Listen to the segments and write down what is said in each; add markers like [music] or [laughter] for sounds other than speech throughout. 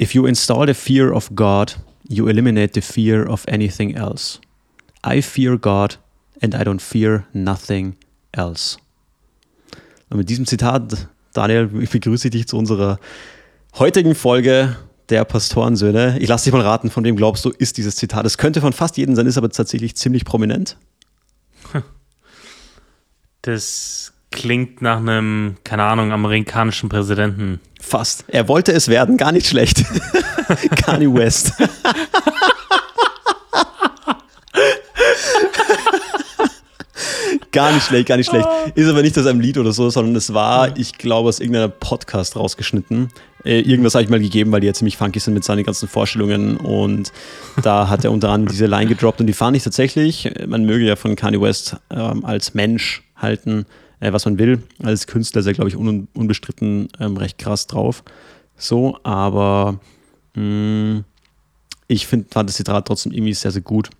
If you install the fear of God, you eliminate the fear of anything else. I fear God and I don't fear nothing else. Und mit diesem Zitat, Daniel, [laughs] ich begrüße dich zu unserer heutigen Folge der Pastorensöhne. Ich lasse dich mal raten, von wem glaubst du, ist dieses Zitat? Es könnte von fast jedem sein, ist aber tatsächlich ziemlich prominent. Das klingt nach einem, keine Ahnung, amerikanischen Präsidenten. Fast. Er wollte es werden, gar nicht schlecht. [laughs] Kanye West. [laughs] gar nicht schlecht, gar nicht schlecht. Ist aber nicht aus einem Lied oder so, sondern es war, ich glaube, aus irgendeinem Podcast rausgeschnitten. Äh, irgendwas habe ich mal gegeben, weil die ja ziemlich funky sind mit seinen ganzen Vorstellungen und da hat er unter anderem diese Line gedroppt und die fand ich tatsächlich, man möge ja von Kanye West ähm, als Mensch halten, äh, was man will. Als Künstler ist er, glaube ich, un unbestritten ähm, recht krass drauf. So, aber mh, mm, ich finde, fand das Zitat trotzdem irgendwie sehr, sehr gut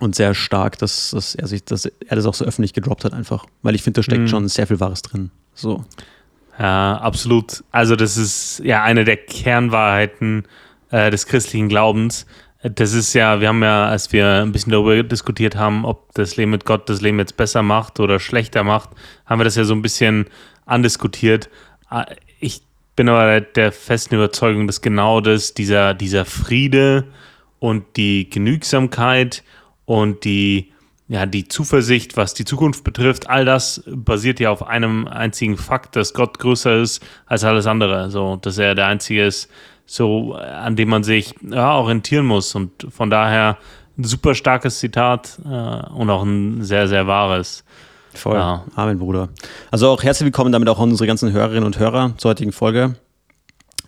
und sehr stark, dass, dass, er sich, dass er das auch so öffentlich gedroppt hat, einfach. Weil ich finde, da steckt mhm. schon sehr viel Wahres drin. So. Ja, absolut. Also, das ist ja eine der Kernwahrheiten äh, des christlichen Glaubens, das ist ja, wir haben ja, als wir ein bisschen darüber diskutiert haben, ob das Leben mit Gott das Leben jetzt besser macht oder schlechter macht, haben wir das ja so ein bisschen andiskutiert. Ah, ich bin aber der festen Überzeugung, dass genau das, dieser, dieser Friede und die Genügsamkeit und die, ja, die Zuversicht, was die Zukunft betrifft, all das basiert ja auf einem einzigen Fakt, dass Gott größer ist als alles andere. So, dass er der Einzige ist, so an dem man sich ja, orientieren muss. Und von daher ein super starkes Zitat äh, und auch ein sehr, sehr wahres. Voll. Ja. Amen, Bruder. Also auch herzlich willkommen damit auch an unsere ganzen Hörerinnen und Hörer zur heutigen Folge.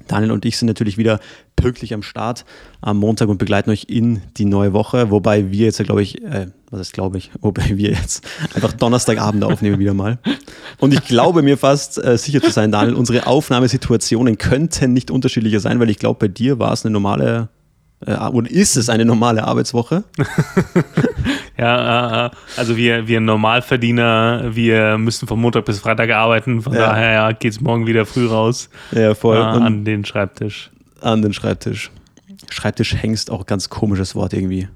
Daniel und ich sind natürlich wieder pünktlich am Start am Montag und begleiten euch in die neue Woche, wobei wir jetzt, glaube ich, äh, was ist glaube ich, wobei wir jetzt einfach Donnerstagabend aufnehmen wieder mal. Und ich glaube mir fast äh, sicher zu sein, Daniel, unsere Aufnahmesituationen könnten nicht unterschiedlicher sein, weil ich glaube, bei dir war es eine normale äh, oder ist es eine normale Arbeitswoche? Ja, äh, also wir, wir Normalverdiener, wir müssen von Montag bis Freitag arbeiten, von ja. daher ja, geht es morgen wieder früh raus ja, voll. Äh, an den Schreibtisch. An den Schreibtisch. Schreibtisch hängst auch ganz komisches Wort irgendwie.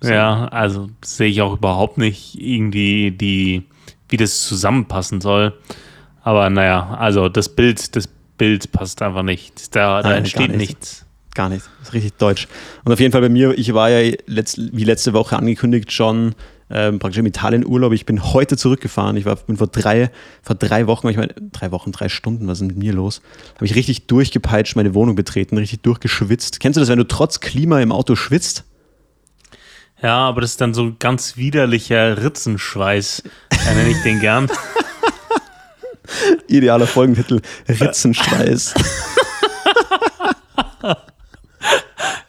So. Ja, also sehe ich auch überhaupt nicht irgendwie die, wie das zusammenpassen soll. Aber naja, also das Bild, das Bild passt einfach nicht. Da, da Nein, entsteht nicht. nichts. Gar nicht. Das ist richtig deutsch. Und auf jeden Fall bei mir, ich war ja letzt, wie letzte Woche angekündigt schon ähm, praktisch im Italien-Urlaub. Ich bin heute zurückgefahren. Ich war, bin vor drei, vor drei Wochen, ich meine, drei Wochen, drei Stunden, was ist mit mir los? Habe ich richtig durchgepeitscht, meine Wohnung betreten, richtig durchgeschwitzt. Kennst du das, wenn du trotz Klima im Auto schwitzt? Ja, aber das ist dann so ganz widerlicher Ritzenschweiß. Da nenne ich den gern. [laughs] Idealer Folgentitel: Ritzenschweiß. [laughs]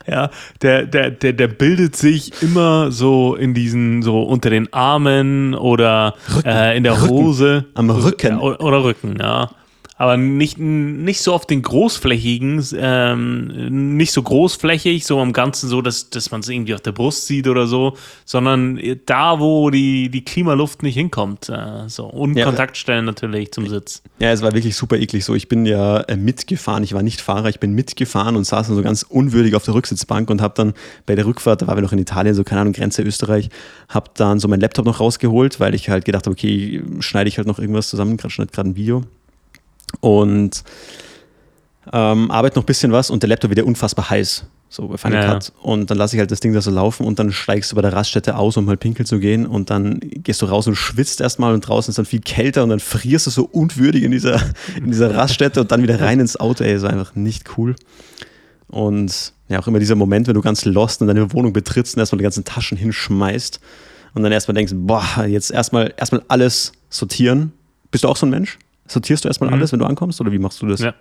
Ja, der, der, der, der bildet sich immer so in diesen, so unter den Armen oder äh, in der Rücken. Hose. Am Rücken. Oder Rücken, ja aber nicht, nicht so auf den großflächigen, ähm, nicht so großflächig, so am Ganzen so, dass, dass man es irgendwie auf der Brust sieht oder so, sondern da, wo die, die Klimaluft nicht hinkommt. Äh, so. Und ja, Kontaktstellen natürlich zum Sitz. Ja, es war wirklich super eklig so. Ich bin ja äh, mitgefahren, ich war nicht Fahrer, ich bin mitgefahren und saß dann so ganz unwürdig auf der Rücksitzbank und habe dann bei der Rückfahrt, da waren wir noch in Italien, so keine Ahnung, Grenze Österreich, habe dann so meinen Laptop noch rausgeholt, weil ich halt gedacht habe, okay, schneide ich halt noch irgendwas zusammen, gerade schneide gerade ein Video und ähm, arbeite noch ein bisschen was und der Laptop wieder unfassbar heiß. So bei Final ja. Cut. Und dann lasse ich halt das Ding da so laufen und dann steigst du bei der Raststätte aus, um halt pinkeln zu gehen und dann gehst du raus und schwitzt erstmal und draußen ist dann viel kälter und dann frierst du so unwürdig in dieser, in dieser Raststätte und dann wieder rein ins Auto. Ey, so einfach nicht cool. Und ja, auch immer dieser Moment, wenn du ganz lost in deine Wohnung betrittst und erstmal die ganzen Taschen hinschmeißt und dann erstmal denkst, boah, jetzt erstmal erstmal alles sortieren. Bist du auch so ein Mensch? Sortierst du erstmal mhm. alles, wenn du ankommst, oder wie machst du das? Ja.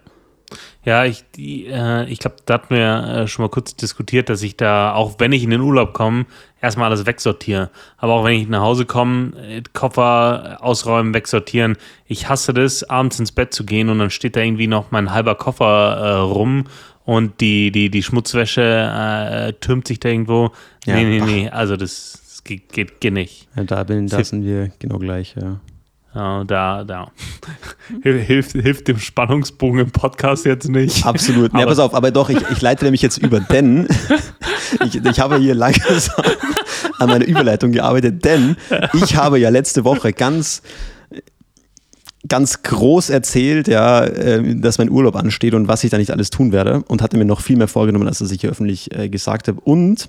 Ja, ich, äh, ich glaube, da hatten wir äh, schon mal kurz diskutiert, dass ich da, auch wenn ich in den Urlaub komme, erstmal alles wegsortiere. Aber auch wenn ich nach Hause komme, äh, Koffer ausräumen, wegsortieren. Ich hasse das, abends ins Bett zu gehen und dann steht da irgendwie noch mein halber Koffer äh, rum und die, die, die Schmutzwäsche äh, türmt sich da irgendwo. Ja, nee, nee, ach. nee. Also das, das geht, geht, geht, nicht. Ja, da, bin, da sind wir genau gleich, ja. Da, da. [laughs] hilft, hilft dem Spannungsbogen im Podcast jetzt nicht. Absolut. Ja, pass auf, aber doch, ich, ich leite nämlich jetzt über, denn [laughs] ich, ich habe hier langsam [laughs] an meiner Überleitung gearbeitet, denn ich habe ja letzte Woche ganz ganz groß erzählt, ja, äh, dass mein Urlaub ansteht und was ich da nicht alles tun werde und hatte mir noch viel mehr vorgenommen, als das ich hier öffentlich äh, gesagt habe. Und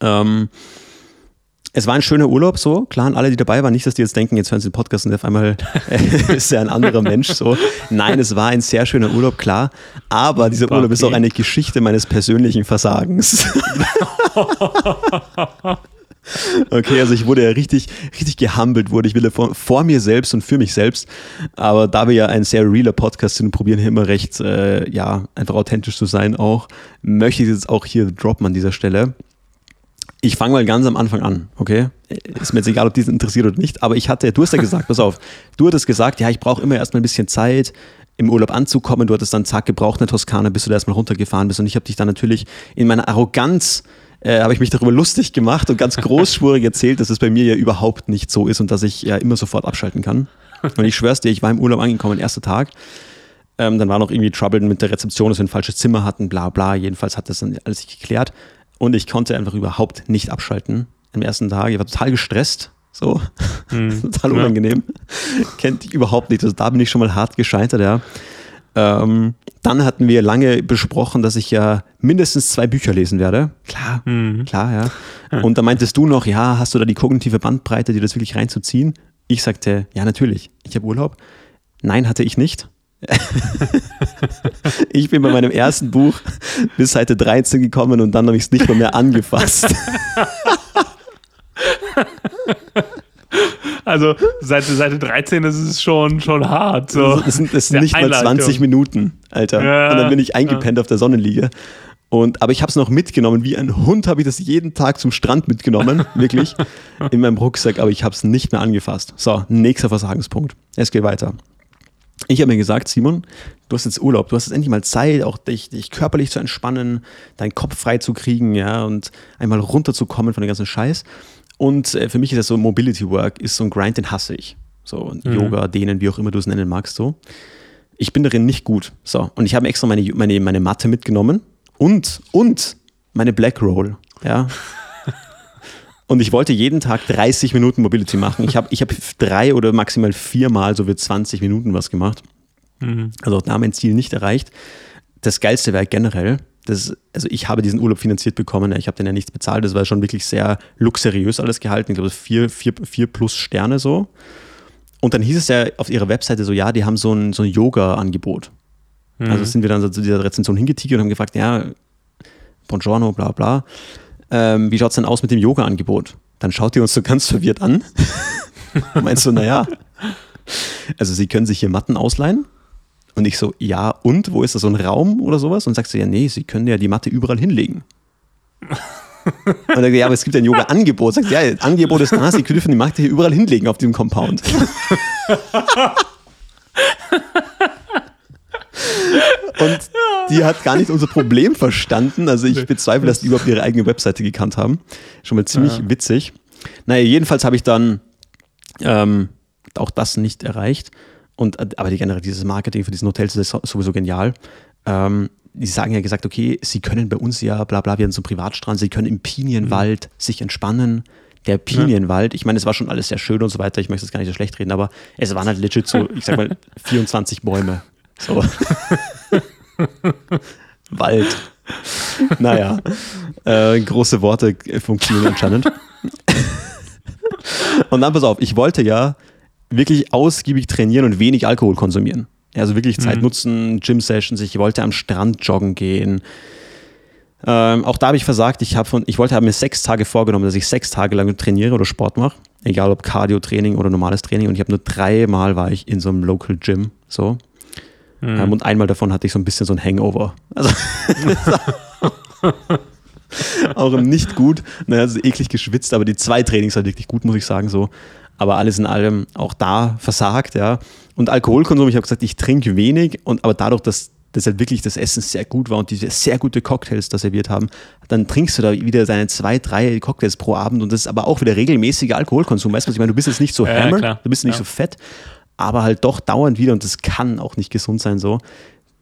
ähm, es war ein schöner Urlaub, so. Klar, an alle, die dabei waren, nicht, dass die jetzt denken, jetzt hören sie den Podcast und auf einmal [laughs] äh, ist er ein anderer Mensch, so. Nein, es war ein sehr schöner Urlaub, klar. Aber dieser Urlaub okay. ist auch eine Geschichte meines persönlichen Versagens. [laughs] Okay, also ich wurde ja richtig, richtig gehumbelt, wurde ich wieder vor, vor, mir selbst und für mich selbst. Aber da wir ja ein sehr realer Podcast sind und probieren hier immer recht, äh, ja, einfach authentisch zu sein auch, möchte ich jetzt auch hier droppen an dieser Stelle. Ich fange mal ganz am Anfang an, okay? Ist mir jetzt egal, ob dies interessiert oder nicht, aber ich hatte, du hast ja gesagt, pass auf, du hattest gesagt, ja, ich brauche immer erstmal ein bisschen Zeit, im Urlaub anzukommen. Du hattest dann zack gebraucht in der Toskana, bis du da erstmal runtergefahren bist. Und ich habe dich dann natürlich in meiner Arroganz äh, habe ich mich darüber lustig gemacht und ganz großspurig erzählt, dass es bei mir ja überhaupt nicht so ist und dass ich ja immer sofort abschalten kann. Und ich schwör's dir, ich war im Urlaub angekommen, erster Tag. Ähm, dann war noch irgendwie Trouble mit der Rezeption, dass wir ein falsches Zimmer hatten, bla bla. Jedenfalls hat das dann alles sich geklärt. Und ich konnte einfach überhaupt nicht abschalten am ersten Tag. Ich war total gestresst. So, mhm. [laughs] total unangenehm. Ja. Kennt ich überhaupt nicht. Also da bin ich schon mal hart gescheitert, ja. Ähm, dann hatten wir lange besprochen, dass ich ja mindestens zwei Bücher lesen werde. Klar, mhm. klar, ja. Und da meintest du noch, ja, hast du da die kognitive Bandbreite, dir das wirklich reinzuziehen? Ich sagte, ja, natürlich. Ich habe Urlaub. Nein, hatte ich nicht. [laughs] ich bin bei meinem ersten Buch bis Seite 13 gekommen und dann habe ich es nicht mal mehr angefasst. [laughs] Also Seite, Seite 13 das ist schon, schon hart. So. Das sind, das sind nicht mal 20 Minuten, Alter. Ja, und dann bin ich eingepennt ja. auf der Sonnenliege. Und, aber ich habe es noch mitgenommen. Wie ein Hund habe ich das jeden Tag zum Strand mitgenommen, [laughs] wirklich, in meinem Rucksack, aber ich habe es nicht mehr angefasst. So, nächster Versagenspunkt. Es geht weiter. Ich habe mir gesagt, Simon, du hast jetzt Urlaub, du hast jetzt endlich mal Zeit, auch dich, dich körperlich zu entspannen, deinen Kopf frei zu kriegen, ja, und einmal runterzukommen von dem ganzen Scheiß. Und äh, für mich ist das so Mobility Work, ist so ein Grind, den hasse ich. So mhm. Yoga, Dehnen, wie auch immer du es nennen magst, so. Ich bin darin nicht gut. So, und ich habe extra meine, meine, meine Matte mitgenommen und, und meine Black Roll, ja. [laughs] Und ich wollte jeden Tag 30 Minuten Mobility machen. Ich habe ich hab drei oder maximal viermal so wie 20 Minuten was gemacht. Mhm. Also auch da mein Ziel nicht erreicht. Das Geilste wäre generell, das, also ich habe diesen Urlaub finanziert bekommen, ich habe den ja nichts bezahlt, das war schon wirklich sehr luxuriös alles gehalten, ich glaube vier, vier, vier plus Sterne so. Und dann hieß es ja auf ihrer Webseite so, ja, die haben so ein, so ein Yoga-Angebot. Mhm. Also sind wir dann so zu dieser Rezension hingetigert und haben gefragt, ja, Buongiorno, bla bla ähm, wie schaut es denn aus mit dem Yoga-Angebot? Dann schaut ihr uns so ganz verwirrt an. [laughs] Meinst du, naja, also sie können sich hier Matten ausleihen. Und ich so, ja, und? Wo ist das so ein Raum oder sowas? Und sagst du, ja, nee, sie können ja die Matte überall hinlegen. Und dann, ja, aber es gibt ein Yoga-Angebot. Sagst ja, das Angebot ist da, sie dürfen die Matte hier überall hinlegen auf diesem Compound. [laughs] Und die hat gar nicht unser Problem verstanden. Also ich bezweifle, dass die überhaupt ihre eigene Webseite gekannt haben. Schon mal ziemlich ja. witzig. Naja, jedenfalls habe ich dann ähm, auch das nicht erreicht. Und, aber die, generell dieses Marketing für diesen Hotels ist sowieso genial. Ähm, die sagen ja gesagt, okay, sie können bei uns ja, bla bla, wir haben so einen Privatstrand, sie können im Pinienwald mhm. sich entspannen. Der Pinienwald, ich meine, es war schon alles sehr schön und so weiter, ich möchte es gar nicht so schlecht reden, aber es waren halt legit so, ich sag mal, [laughs] 24 Bäume. So. Wald. Naja, äh, große Worte funktionieren anscheinend. und dann pass auf, ich wollte ja wirklich ausgiebig trainieren und wenig Alkohol konsumieren. Also wirklich Zeit mhm. nutzen, Gym-Sessions, ich wollte am Strand joggen gehen. Ähm, auch da habe ich versagt. Ich, von, ich wollte habe mir sechs Tage vorgenommen, dass ich sechs Tage lang trainiere oder Sport mache. Egal ob Cardio-Training oder normales Training. Und ich habe nur dreimal war ich in so einem Local Gym. So. Mhm. Ähm, und einmal davon hatte ich so ein bisschen so ein Hangover. Also [laughs] auch nicht gut. Naja, also eklig geschwitzt, aber die zwei Trainings waren wirklich gut, muss ich sagen. So. Aber alles in allem auch da versagt, ja. Und Alkoholkonsum, ich habe gesagt, ich trinke wenig, und aber dadurch, dass dass halt wirklich das Essen sehr gut war und diese sehr gute Cocktails da serviert haben, dann trinkst du da wieder deine zwei, drei Cocktails pro Abend und das ist aber auch wieder regelmäßiger Alkoholkonsum. Weißt du, was ich meine? Du bist jetzt nicht so Ja, hammer, klar. du bist nicht Ja. so fett, aber halt doch dauernd wieder und das kann auch nicht gesund sein so.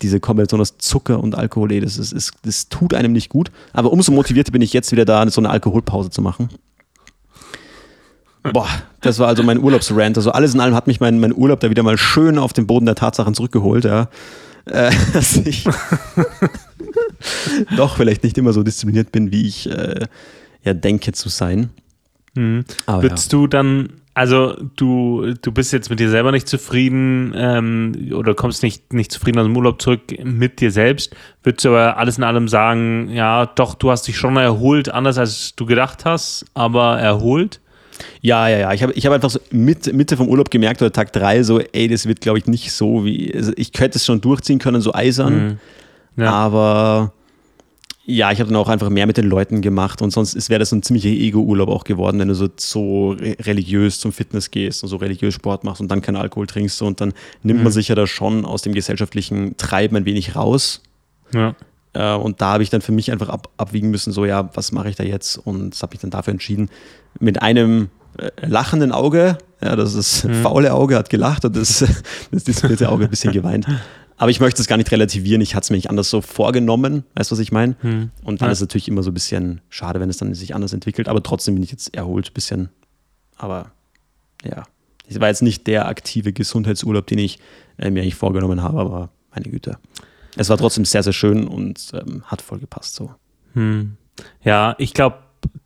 Diese Kombination aus Zucker und Alkohol, ey, das, ist, ist, das tut einem nicht gut. Aber umso motivierter bin ich jetzt wieder da, so eine Alkoholpause zu machen. Boah, das war also mein Urlaubsrant. Also alles in allem hat mich mein, mein Urlaub da wieder mal schön auf den Boden der Tatsachen zurückgeholt, ja. Äh, [laughs] dass ich [laughs] doch vielleicht nicht immer so diszipliniert bin, wie ich äh, ja denke zu sein. Mhm. Aber Würdest du dann, also du, du bist jetzt mit dir selber nicht zufrieden ähm, oder kommst nicht, nicht zufrieden aus dem Urlaub zurück mit dir selbst, würdest du aber alles in allem sagen, ja, doch, du hast dich schon erholt, anders als du gedacht hast, aber erholt? Ja, ja, ja. Ich habe ich hab einfach so mit, Mitte vom Urlaub gemerkt oder Tag drei so, ey, das wird, glaube ich, nicht so wie. Also ich könnte es schon durchziehen können, so eisern. Ja. Aber ja, ich habe dann auch einfach mehr mit den Leuten gemacht und sonst wäre das so ein ziemlicher Ego-Urlaub auch geworden, wenn du so, so re- religiös zum Fitness gehst und so religiös Sport machst und dann keinen Alkohol trinkst und dann nimmt man sich ja da schon aus dem gesellschaftlichen Treiben ein wenig raus. Ja. Äh, und da habe ich dann für mich einfach ab, abwiegen müssen, so ja, was mache ich da jetzt? Und habe mich dann dafür entschieden, mit einem äh, lachenden Auge, ja, das ist das faule Auge hat gelacht und das, [laughs] das disziplinierte Auge ein bisschen geweint. Aber ich möchte es gar nicht relativieren, ich hatte es mir nicht anders so vorgenommen, weißt du, was ich meine? Und dann Ja. ist es natürlich immer so ein bisschen schade, wenn es dann sich anders entwickelt, aber trotzdem bin ich jetzt erholt ein bisschen. Aber ja, es war jetzt nicht der aktive Gesundheitsurlaub, den ich äh, mir eigentlich vorgenommen habe, aber meine Güte. Es war trotzdem sehr, sehr schön und ähm, hat voll gepasst so. Hm. Ja, ich glaube,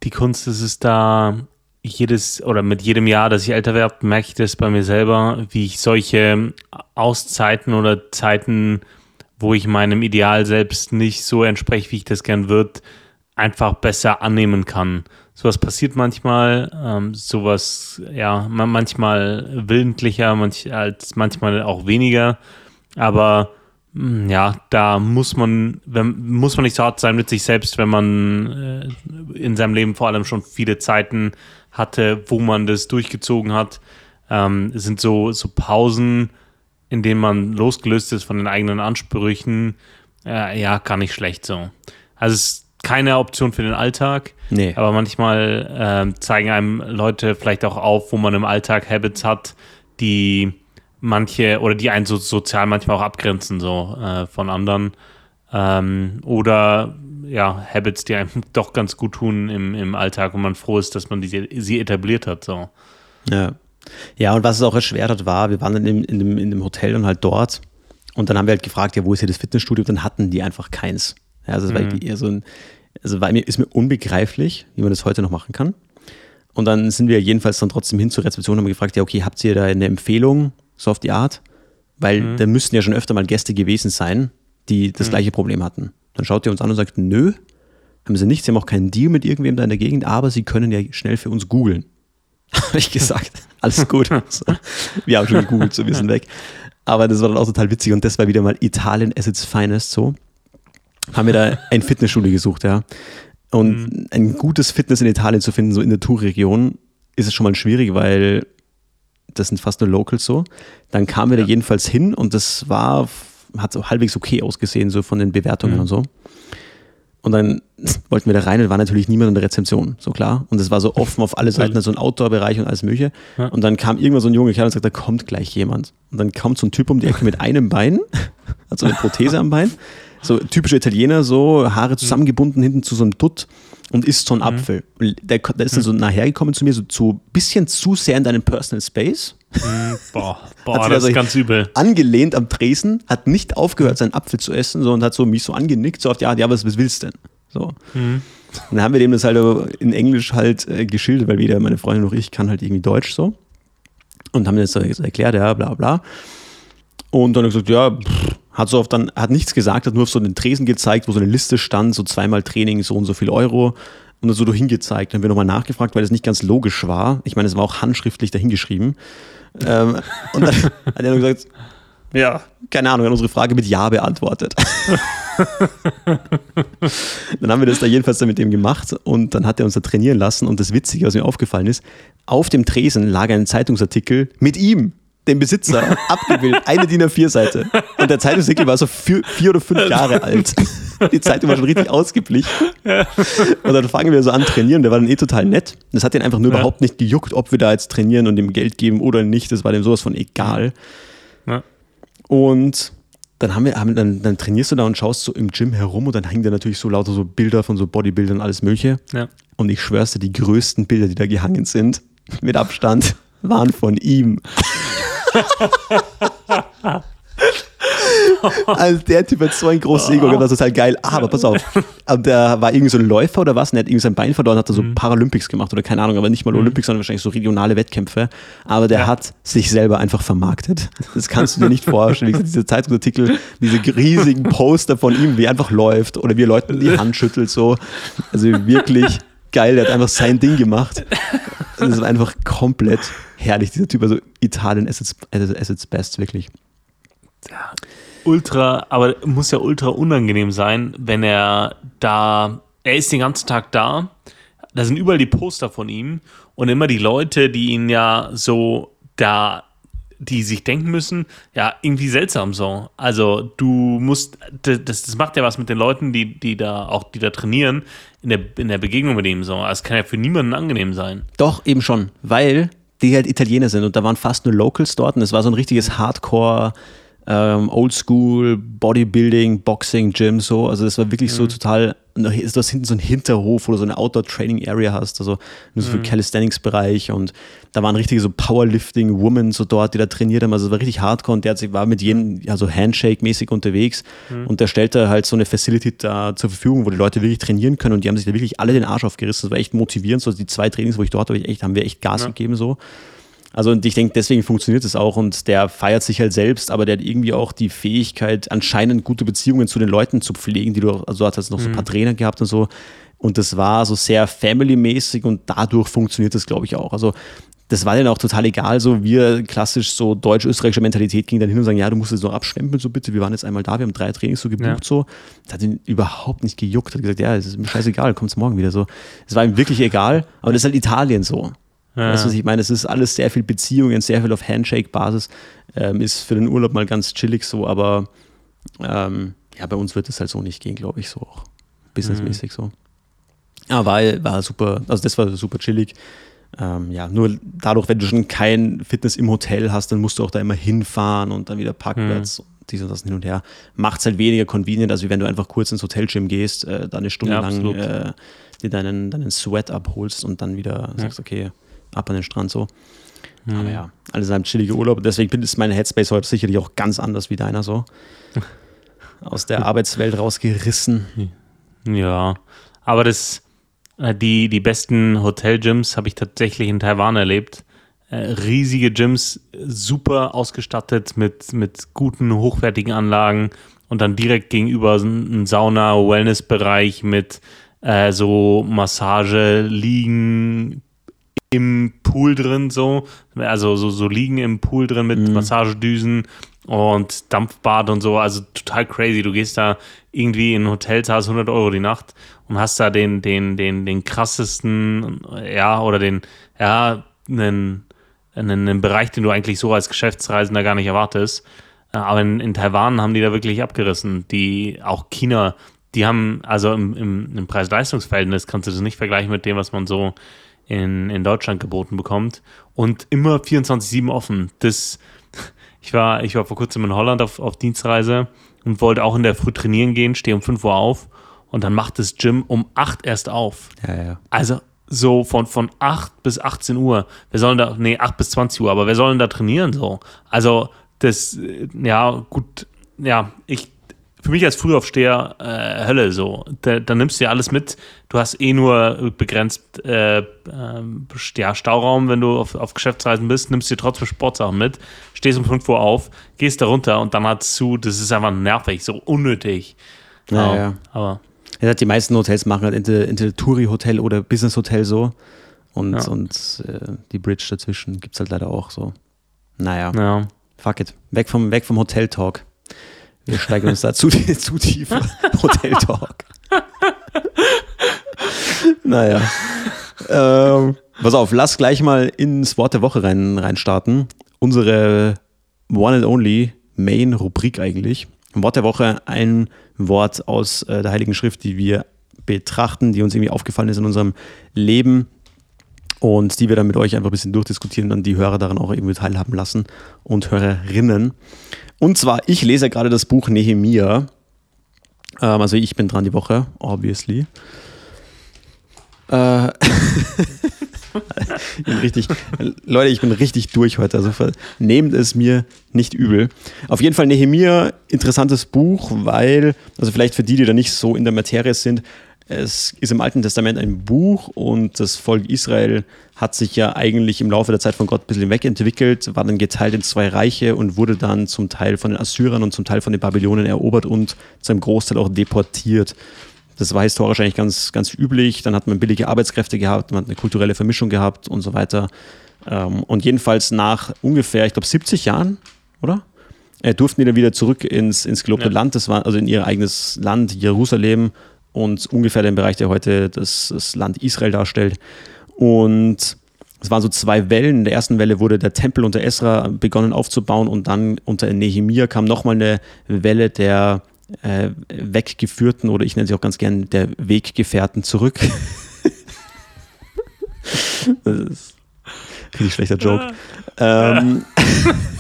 die Kunst ist es da, jedes oder mit jedem Jahr, dass ich älter werde, merke ich das bei mir selber, wie ich solche Auszeiten oder Zeiten, wo ich meinem Ideal selbst nicht so entspreche, wie ich das gern würde, einfach besser annehmen kann. Sowas passiert manchmal, ähm, sowas, ja, ma- manchmal willentlicher, manch, als manchmal auch weniger, aber Mm, Ja, da muss man, wenn, muss man nicht so hart sein mit sich selbst, wenn man äh, in seinem Leben vor allem schon viele Zeiten hatte, wo man das durchgezogen hat. Ähm, es sind so, so Pausen, in denen man losgelöst ist von den eigenen Ansprüchen. Äh, ja, gar nicht schlecht so. Also es ist keine Option für den Alltag, Nee. aber manchmal ähm, zeigen einem Leute vielleicht auch auf, wo man im Alltag Habits hat, die manche oder die einen so sozial manchmal auch abgrenzen so äh, von anderen ähm, oder ja Habits, die einem [laughs] doch ganz gut tun im, im Alltag und man froh ist, dass man die, sie etabliert hat so. Ja. Ja, und was es auch erschwert hat, war, wir waren dann in, in, dem, in dem Hotel und halt dort. Und dann haben wir halt gefragt, ja, wo ist hier das Fitnessstudio? Und dann hatten die einfach keins. Ja, also, es war irgendwie eher so ein, also war mir, ist mir unbegreiflich, wie man das heute noch machen kann. Und dann sind wir jedenfalls dann trotzdem hin zur Rezeption und haben gefragt, ja, okay, habt ihr da eine Empfehlung, so auf die Art? Weil da müssten ja schon öfter mal Gäste gewesen sein, die das gleiche Problem hatten. Dann schaut ihr uns an und sagt, nö, haben sie nicht, sie haben auch keinen Deal mit irgendwem da in der Gegend, aber sie können ja schnell für uns googeln. [laughs] Habe ich gesagt, alles gut. [laughs] So. Wir haben schon gegoogelt, so wir sind weg. Aber das war dann auch total witzig und das war wieder mal Italien as its finest so. Haben wir da ein Fitnessstudio gesucht, ja. Und ein gutes Fitness in Italien zu finden, so in der Tourregion, ist es schon mal schwierig, weil das sind fast nur Locals so. Dann kamen wir da jedenfalls hin und das war, hat so halbwegs okay ausgesehen, so von den Bewertungen und so. Und dann [laughs] wollten wir da rein und war natürlich niemand in der Rezeption, so klar. Und es war so offen auf alle Seiten, so ein Outdoor-Bereich und alles Mögliche. Ja. Und dann kam irgendwann so ein Junge Kerl und sagt, da kommt gleich jemand. Und dann kommt so ein Typ um die Ecke mit einem Bein, [laughs] hat so eine Prothese am Bein, so typische Italiener, so Haare zusammengebunden hinten zu so einem Dutt und isst so einen Apfel. Und Der, der ist dann so nachher gekommen zu mir, so zu bisschen zu sehr in deinem Personal Space [laughs] Boah, Hat boah sich das also- ist ganz übel. angelehnt am Tresen, hat nicht aufgehört, seinen Apfel zu essen, sondern hat so mich so angenickt, so auf die Art, ja, was, was willst du denn? So. Und dann haben wir dem das halt in Englisch halt äh, geschildert, weil weder meine Freundin noch ich kann halt irgendwie Deutsch so. Und haben das so erklärt, ja, bla bla. Und dann gesagt, ja, pff, hat so oft dann, hat nichts gesagt, hat nur auf so einen Tresen gezeigt, wo so eine Liste stand, so zweimal Training, so und so viel Euro. Und dann so dahingezeigt. Dann haben wir nochmal nachgefragt, weil das nicht ganz logisch war. Ich meine, es war auch handschriftlich dahingeschrieben. Ähm, und dann hat er nur gesagt, ja, keine Ahnung, er hat unsere Frage mit Ja beantwortet. dann haben wir das da jedenfalls dann mit dem gemacht und dann hat er uns da trainieren lassen. Und das Witzige, was mir aufgefallen ist, auf dem Tresen lag ein Zeitungsartikel mit ihm. Den Besitzer abgebildet, eine DIN A4-Seite. Und der Zeitungsartikel war so vier, vier, oder fünf Jahre alt. Die Zeitung war schon richtig ausgeblichen. Und dann fangen wir so an trainieren. Der war dann eh total nett. Das hat ihn einfach nur ja. überhaupt nicht gejuckt, ob wir da jetzt trainieren und ihm Geld geben oder nicht. Das war dem sowas von egal. Ja. Und dann haben wir, haben, dann, dann trainierst du da und schaust so im Gym herum und dann hängen da natürlich so lauter so Bilder von so Bodybuildern und alles Mögliche. Ja. Und ich schwör's dir, die größten Bilder, die da gehangen sind, mit Abstand, waren von ihm. also der Typ hat so ein großes Ego, das ist halt geil. Aber pass auf, der war irgendwie so ein Läufer oder was, und er hat irgendwie sein Bein verloren, hat er so mhm. Paralympics gemacht oder keine Ahnung, aber nicht mal mhm. Olympics, sondern wahrscheinlich so regionale Wettkämpfe. Aber der ja. hat sich selber einfach vermarktet. Das kannst du dir nicht vorstellen. Diese Zeitungsartikel, diese riesigen Poster von ihm, wie er einfach läuft oder wie er Leuten die Hand schüttelt, so. Also wirklich geil, der hat einfach sein Ding gemacht. Das ist einfach komplett herrlich, dieser Typ. Also Italien at its best, wirklich. Ja, ultra, aber muss ja ultra unangenehm sein, wenn er da, er ist den ganzen Tag da, da sind überall die Poster von ihm und immer die Leute, die ihn ja so da die sich denken müssen, ja, irgendwie seltsam so. Also du musst, das, das macht ja was mit den Leuten, die, die da auch, die da trainieren, in der, in der Begegnung mit ihm so. Also es kann ja für niemanden angenehm sein. Doch, eben schon, weil die halt Italiener sind und da waren fast nur Locals dort und es war so ein richtiges Hardcore- ähm, Oldschool, Bodybuilding, Boxing, Gym, so. Also das war wirklich mhm. so total, du hast hinten so ein Hinterhof, wo du so eine Outdoor-Training-Area hast, also nur so mhm. für Calisthenics-Bereich. Und da waren richtige so Powerlifting-Women so dort, die da trainiert haben, also es war richtig hardcore. Und der war mit jedem, ja so Handshake-mäßig unterwegs. Mhm. und der stellte halt so eine Facility da zur Verfügung, wo die Leute wirklich trainieren können. Und die haben sich da wirklich alle den Arsch aufgerissen, das war echt motivierend, so die zwei Trainings, wo ich dort war, echt, haben wir echt Gas ja. gegeben so also und ich denke, deswegen funktioniert es auch und der feiert sich halt selbst, aber der hat irgendwie auch die Fähigkeit, anscheinend gute Beziehungen zu den Leuten zu pflegen, die du, also hat jetzt noch so ein paar mhm. Trainer gehabt und so. Und das war so sehr family-mäßig und dadurch funktioniert das, glaube ich, auch. Also das war denen auch total egal, so wir klassisch so deutsch-österreichische Mentalität ging dann hin und sagen, ja, du musst jetzt noch abstempeln, so bitte, wir waren jetzt einmal da, wir haben drei Trainings so gebucht, ja. so. Das hat ihn überhaupt nicht gejuckt, hat gesagt, ja, es ist mir scheißegal, kommt's morgen wieder so. Es war ihm wirklich egal, aber das ist halt Italien so. Ja. Weißt du, was ich meine? Es ist alles sehr viel Beziehungen, sehr viel auf Handshake-Basis. Ähm, ist für den Urlaub mal ganz chillig so, aber ähm, ja, bei uns wird es halt so nicht gehen, glaube ich, so auch businessmäßig mhm. so. Ja, war, war super, also das war super chillig. Ähm, ja, nur dadurch, wenn du schon kein Fitness im Hotel hast, dann musst du auch da immer hinfahren und dann wieder Parkplatz mhm. dies und das hin und her. Macht es halt weniger convenient, als wenn du einfach kurz ins Hotelgym gehst, äh, da eine Stunde ja, lang äh, dir deinen, deinen Sweat abholst und dann wieder ja. sagst, okay, ab an den Strand so. Mhm. Aber ja, alles ein chilliger Urlaub. Deswegen ist meine Headspace heute sicherlich auch ganz anders wie deiner so. [laughs] Aus der Arbeitswelt rausgerissen. Ja, aber das, äh, die, die besten Hotel-Gyms habe ich tatsächlich in Taiwan erlebt. Äh, riesige Gyms, super ausgestattet mit, mit guten, hochwertigen Anlagen und dann direkt gegenüber ein Sauna-Wellness-Bereich mit äh, so Massage, Liegen, im Pool drin, so. Also so, so liegen im Pool drin mit mhm. Massagedüsen und Dampfbad und so. Also total crazy. Du gehst da irgendwie in ein Hotel, zahlst 100 Euro die Nacht und hast da den, den, den, den krassesten, ja, oder den, ja, einen, einen, einen Bereich, den du eigentlich so als Geschäftsreisender gar nicht erwartest. Aber in, in Taiwan haben die da wirklich abgerissen. Die, auch China, die haben, also im, im, im Preis-Leistungs-Verhältnis kannst du das nicht vergleichen mit dem, was man so in, in Deutschland geboten bekommt und immer 24-7 offen. Das, ich, war, ich war vor kurzem in Holland auf, auf Dienstreise und wollte auch in der Früh trainieren gehen, stehe um 5 Uhr auf und dann macht das Gym um 8 erst auf. Ja, ja. Also so von, von 8 bis 18 Uhr. Wer sollen da, nee, 8 bis 20 Uhr, aber wer soll denn da trainieren so? Also das, ja, gut, ja, ich, für mich als Frühaufsteher äh, Hölle so. Da, da, nimmst du ja alles mit. Du hast eh nur begrenzt äh, äh, ja, Stauraum, wenn du auf, auf Geschäftsreisen bist, nimmst dir trotzdem Sportsachen mit, stehst um 5 Uhr auf, gehst da runter und dann hat zu, das ist einfach nervig, so unnötig. Ja, ja. Aber. Ja, die meisten Hotels machen halt entweder, entweder Touri-Hotel oder Business-Hotel so. Und, ja. und äh, die Bridge dazwischen gibt es halt leider auch so. Naja. Ja. Fuck it. Weg vom, weg vom Hotel-Talk. Wir steigen uns da zu, [laughs] zu tief. Hotel Talk. naja. Ähm, pass auf, lass gleich mal ins Wort der Woche rein, reinstarten. unsere One and Only Main-Rubrik eigentlich. Wort der Woche, ein Wort aus äh, der Heiligen Schrift, die wir betrachten, die uns irgendwie aufgefallen ist in unserem Leben und die wir dann mit euch einfach ein bisschen durchdiskutieren und die Hörer daran auch irgendwie teilhaben lassen und Hörerinnen. Und zwar, ich lese gerade das Buch Nehemia. Ähm, also ich bin dran die Woche, obviously. Äh, [laughs] richtig, Leute, ich bin richtig durch heute. Also nehmt es mir nicht übel. Auf jeden Fall Nehemia, interessantes Buch, weil, also vielleicht für die, die da nicht so in der Materie sind, es ist im Alten Testament ein Buch und das Volk Israel hat sich ja eigentlich im Laufe der Zeit von Gott ein bisschen wegentwickelt, war dann geteilt in zwei Reiche und wurde dann zum Teil von den Assyrern und zum Teil von den Babylonern erobert und zu einem Großteil auch deportiert. Das war historisch eigentlich ganz, ganz üblich. Dann hat man billige Arbeitskräfte gehabt, man hat eine kulturelle Vermischung gehabt und so weiter. Ähm, und jedenfalls nach ungefähr, ich glaube, 70 Jahren, oder? Äh, durften die dann wieder zurück ins, ins gelobte ja. Land, das war also in ihr eigenes Land, Jerusalem und ungefähr den Bereich, der heute das, das Land Israel darstellt. Und es waren so zwei Wellen. In der ersten Welle wurde der Tempel unter Esra begonnen aufzubauen und dann unter Nehemia kam nochmal eine Welle der äh, Weggeführten oder ich nenne sie auch ganz gern der Weggefährten zurück. [laughs] das ist ein schlechter Joke. ähm, [laughs]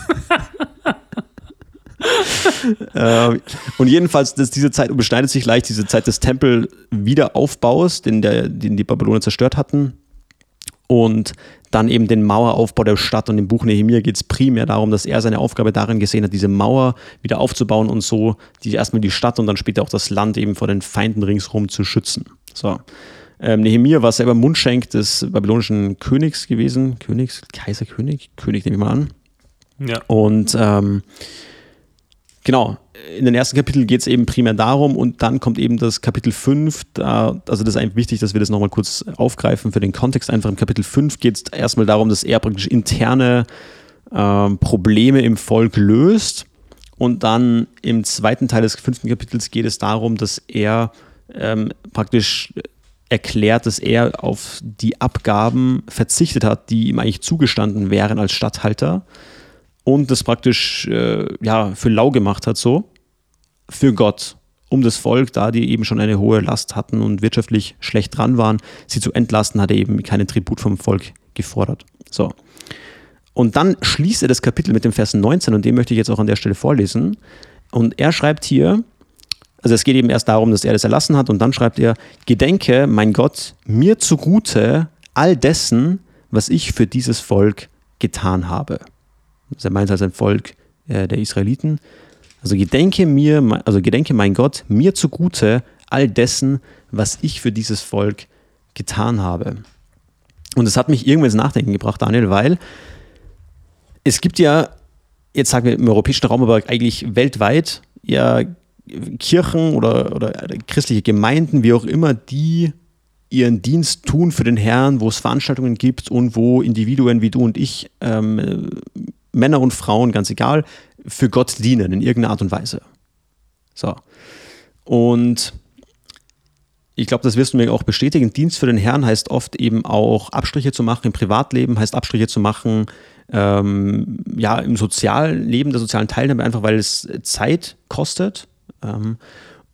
äh, und jedenfalls, das, diese Zeit überschneidet sich leicht, diese Zeit des Tempelwiederaufbaus, den, der, den die Babyloner zerstört hatten. Und dann eben den Maueraufbau der Stadt. Und im Buch Nehemiah geht es primär darum, dass er seine Aufgabe darin gesehen hat, diese Mauer wieder aufzubauen und so die, erstmal die Stadt und dann später auch das Land eben vor den Feinden ringsherum zu schützen. So. Ähm, Nehemiah war selber Mundschenk des babylonischen Königs gewesen. Königs, Kaiserkönig? König nehme ich mal an. Ja. Und ähm, Genau, in den ersten Kapiteln geht es eben primär darum und dann kommt eben das Kapitel 5, da, also das ist eigentlich wichtig, dass wir das nochmal kurz aufgreifen für den Kontext. Einfach im Kapitel 5 geht es erstmal darum, dass er praktisch interne äh, Probleme im Volk löst. Und dann im zweiten Teil des fünften Kapitels geht es darum, dass er ähm, praktisch erklärt, dass er auf die Abgaben verzichtet hat, die ihm eigentlich zugestanden wären als Statthalter und das praktisch äh, ja, für lau gemacht hat, so für Gott, um das Volk, da die eben schon eine hohe Last hatten und wirtschaftlich schlecht dran waren, sie zu entlasten, hat er eben keinen Tribut vom Volk gefordert. So. Und dann schließt er das Kapitel mit dem Vers 19 und den möchte ich jetzt auch an der Stelle vorlesen. Und er schreibt hier, also es geht eben erst darum, dass er das erlassen hat und dann schreibt er, Gedenke, mein Gott, mir zugute all dessen, was ich für dieses Volk getan habe. Er meint als ein Volk äh, der Israeliten. Also gedenke mir, also gedenke mein Gott, mir zugute all dessen, was ich für dieses Volk getan habe. Und das hat mich irgendwann ins Nachdenken gebracht, Daniel, weil es gibt ja, jetzt sagen wir im europäischen Raum, aber eigentlich weltweit, ja Kirchen oder, oder christliche Gemeinden, wie auch immer, die ihren Dienst tun für den Herrn, wo es Veranstaltungen gibt und wo Individuen wie du und ich ähm, Männer und Frauen, ganz egal, für Gott dienen in irgendeiner Art und Weise. So. Und ich glaube, das wirst du mir auch bestätigen. Dienst für den Herrn heißt oft eben auch Abstriche zu machen im Privatleben, heißt Abstriche zu machen ähm, ja, im sozialen Leben, der sozialen Teilnahme, einfach weil es Zeit kostet ähm,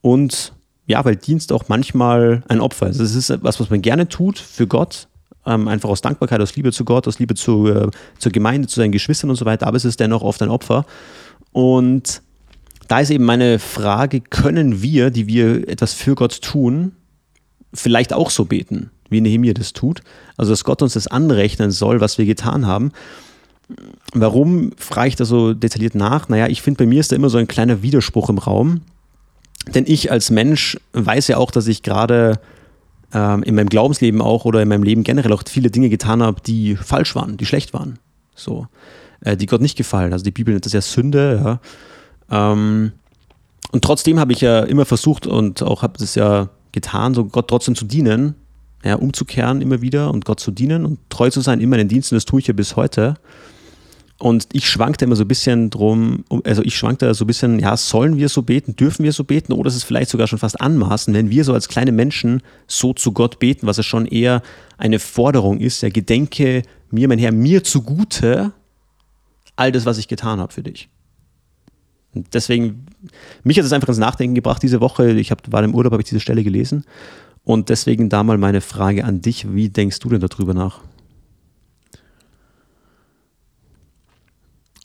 und ja, weil Dienst auch manchmal ein Opfer ist. Es ist etwas, was man gerne tut für Gott, ähm, einfach aus Dankbarkeit, aus Liebe zu Gott, aus Liebe zu, äh, zur Gemeinde, zu seinen Geschwistern und so weiter, aber es ist dennoch oft ein Opfer. Und da ist eben meine Frage, können wir, die wir etwas für Gott tun, vielleicht auch so beten, wie Nehemiah das tut? Also, dass Gott uns das anrechnen soll, was wir getan haben. Warum frage ich da so detailliert nach? Naja, ich finde, bei mir ist da immer so ein kleiner Widerspruch im Raum. Denn ich als Mensch weiß ja auch, dass ich gerade ähm, in meinem Glaubensleben auch oder in meinem Leben generell auch viele Dinge getan habe, die falsch waren, die schlecht waren. So, äh, die Gott nicht gefallen. Also die Bibel nennt das ja Sünde, ja. Ähm, und trotzdem habe ich ja immer versucht und auch habe das ja getan, so Gott trotzdem zu dienen, ja, umzukehren immer wieder und Gott zu dienen und treu zu sein in den Diensten, das tue ich ja bis heute. Und ich schwankte immer so ein bisschen drum, also ich schwankte so ein bisschen, ja, sollen wir so beten, dürfen wir so beten oder ist es vielleicht sogar schon fast anmaßen, wenn wir so als kleine Menschen so zu Gott beten, was ja schon eher eine Forderung ist, ja, gedenke mir, mein Herr, mir zugute all das, was ich getan habe für dich. Und deswegen, mich hat es einfach ins Nachdenken gebracht diese Woche. Ich hab, war im Urlaub, habe ich diese Stelle gelesen. Und deswegen da mal meine Frage an dich. Wie denkst du denn darüber nach?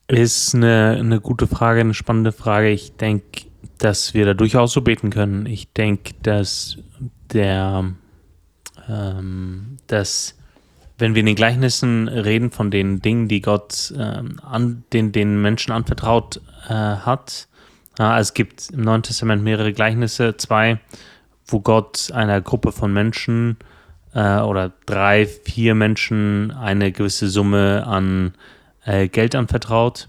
Ist eine, eine gute Frage, eine spannende Frage. Ich denke, dass wir da durchaus so beten können. Ich denke, dass der, ähm, dass wenn wir in den Gleichnissen reden von den Dingen, die Gott ähm, an den, den Menschen anvertraut äh, hat, äh, es gibt im Neuen Testament mehrere Gleichnisse, zwei, wo Gott einer Gruppe von Menschen äh, oder drei, vier Menschen eine gewisse Summe an äh, Geld anvertraut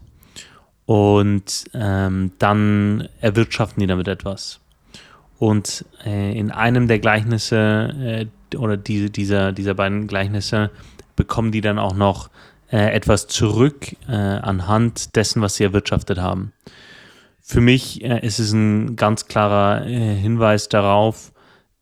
und ähm, dann erwirtschaften die damit etwas. Und äh, in einem der Gleichnisse äh, oder diese, dieser, dieser beiden Gleichnisse bekommen die dann auch noch äh, etwas zurück äh, anhand dessen, was sie erwirtschaftet haben. Für mich äh, ist es ein ganz klarer Hinweis darauf,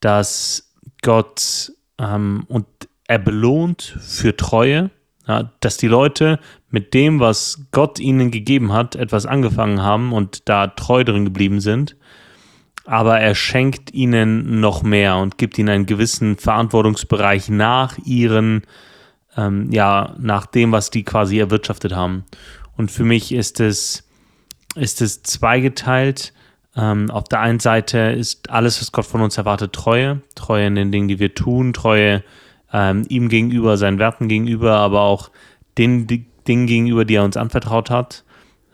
dass Gott ähm, und er belohnt für Treue, ja, dass die Leute mit dem, was Gott ihnen gegeben hat, etwas angefangen haben und da treu drin geblieben sind. Aber er schenkt ihnen noch mehr und gibt ihnen einen gewissen Verantwortungsbereich nach ihren, ähm, ja, nach dem, was die quasi erwirtschaftet haben. Und für mich ist es, ist es zweigeteilt. Ähm, auf der einen Seite ist alles, was Gott von uns erwartet, Treue. Treue in den Dingen, die wir tun, Treue ähm, ihm gegenüber, seinen Werten gegenüber, aber auch den die Dingen gegenüber, die er uns anvertraut hat,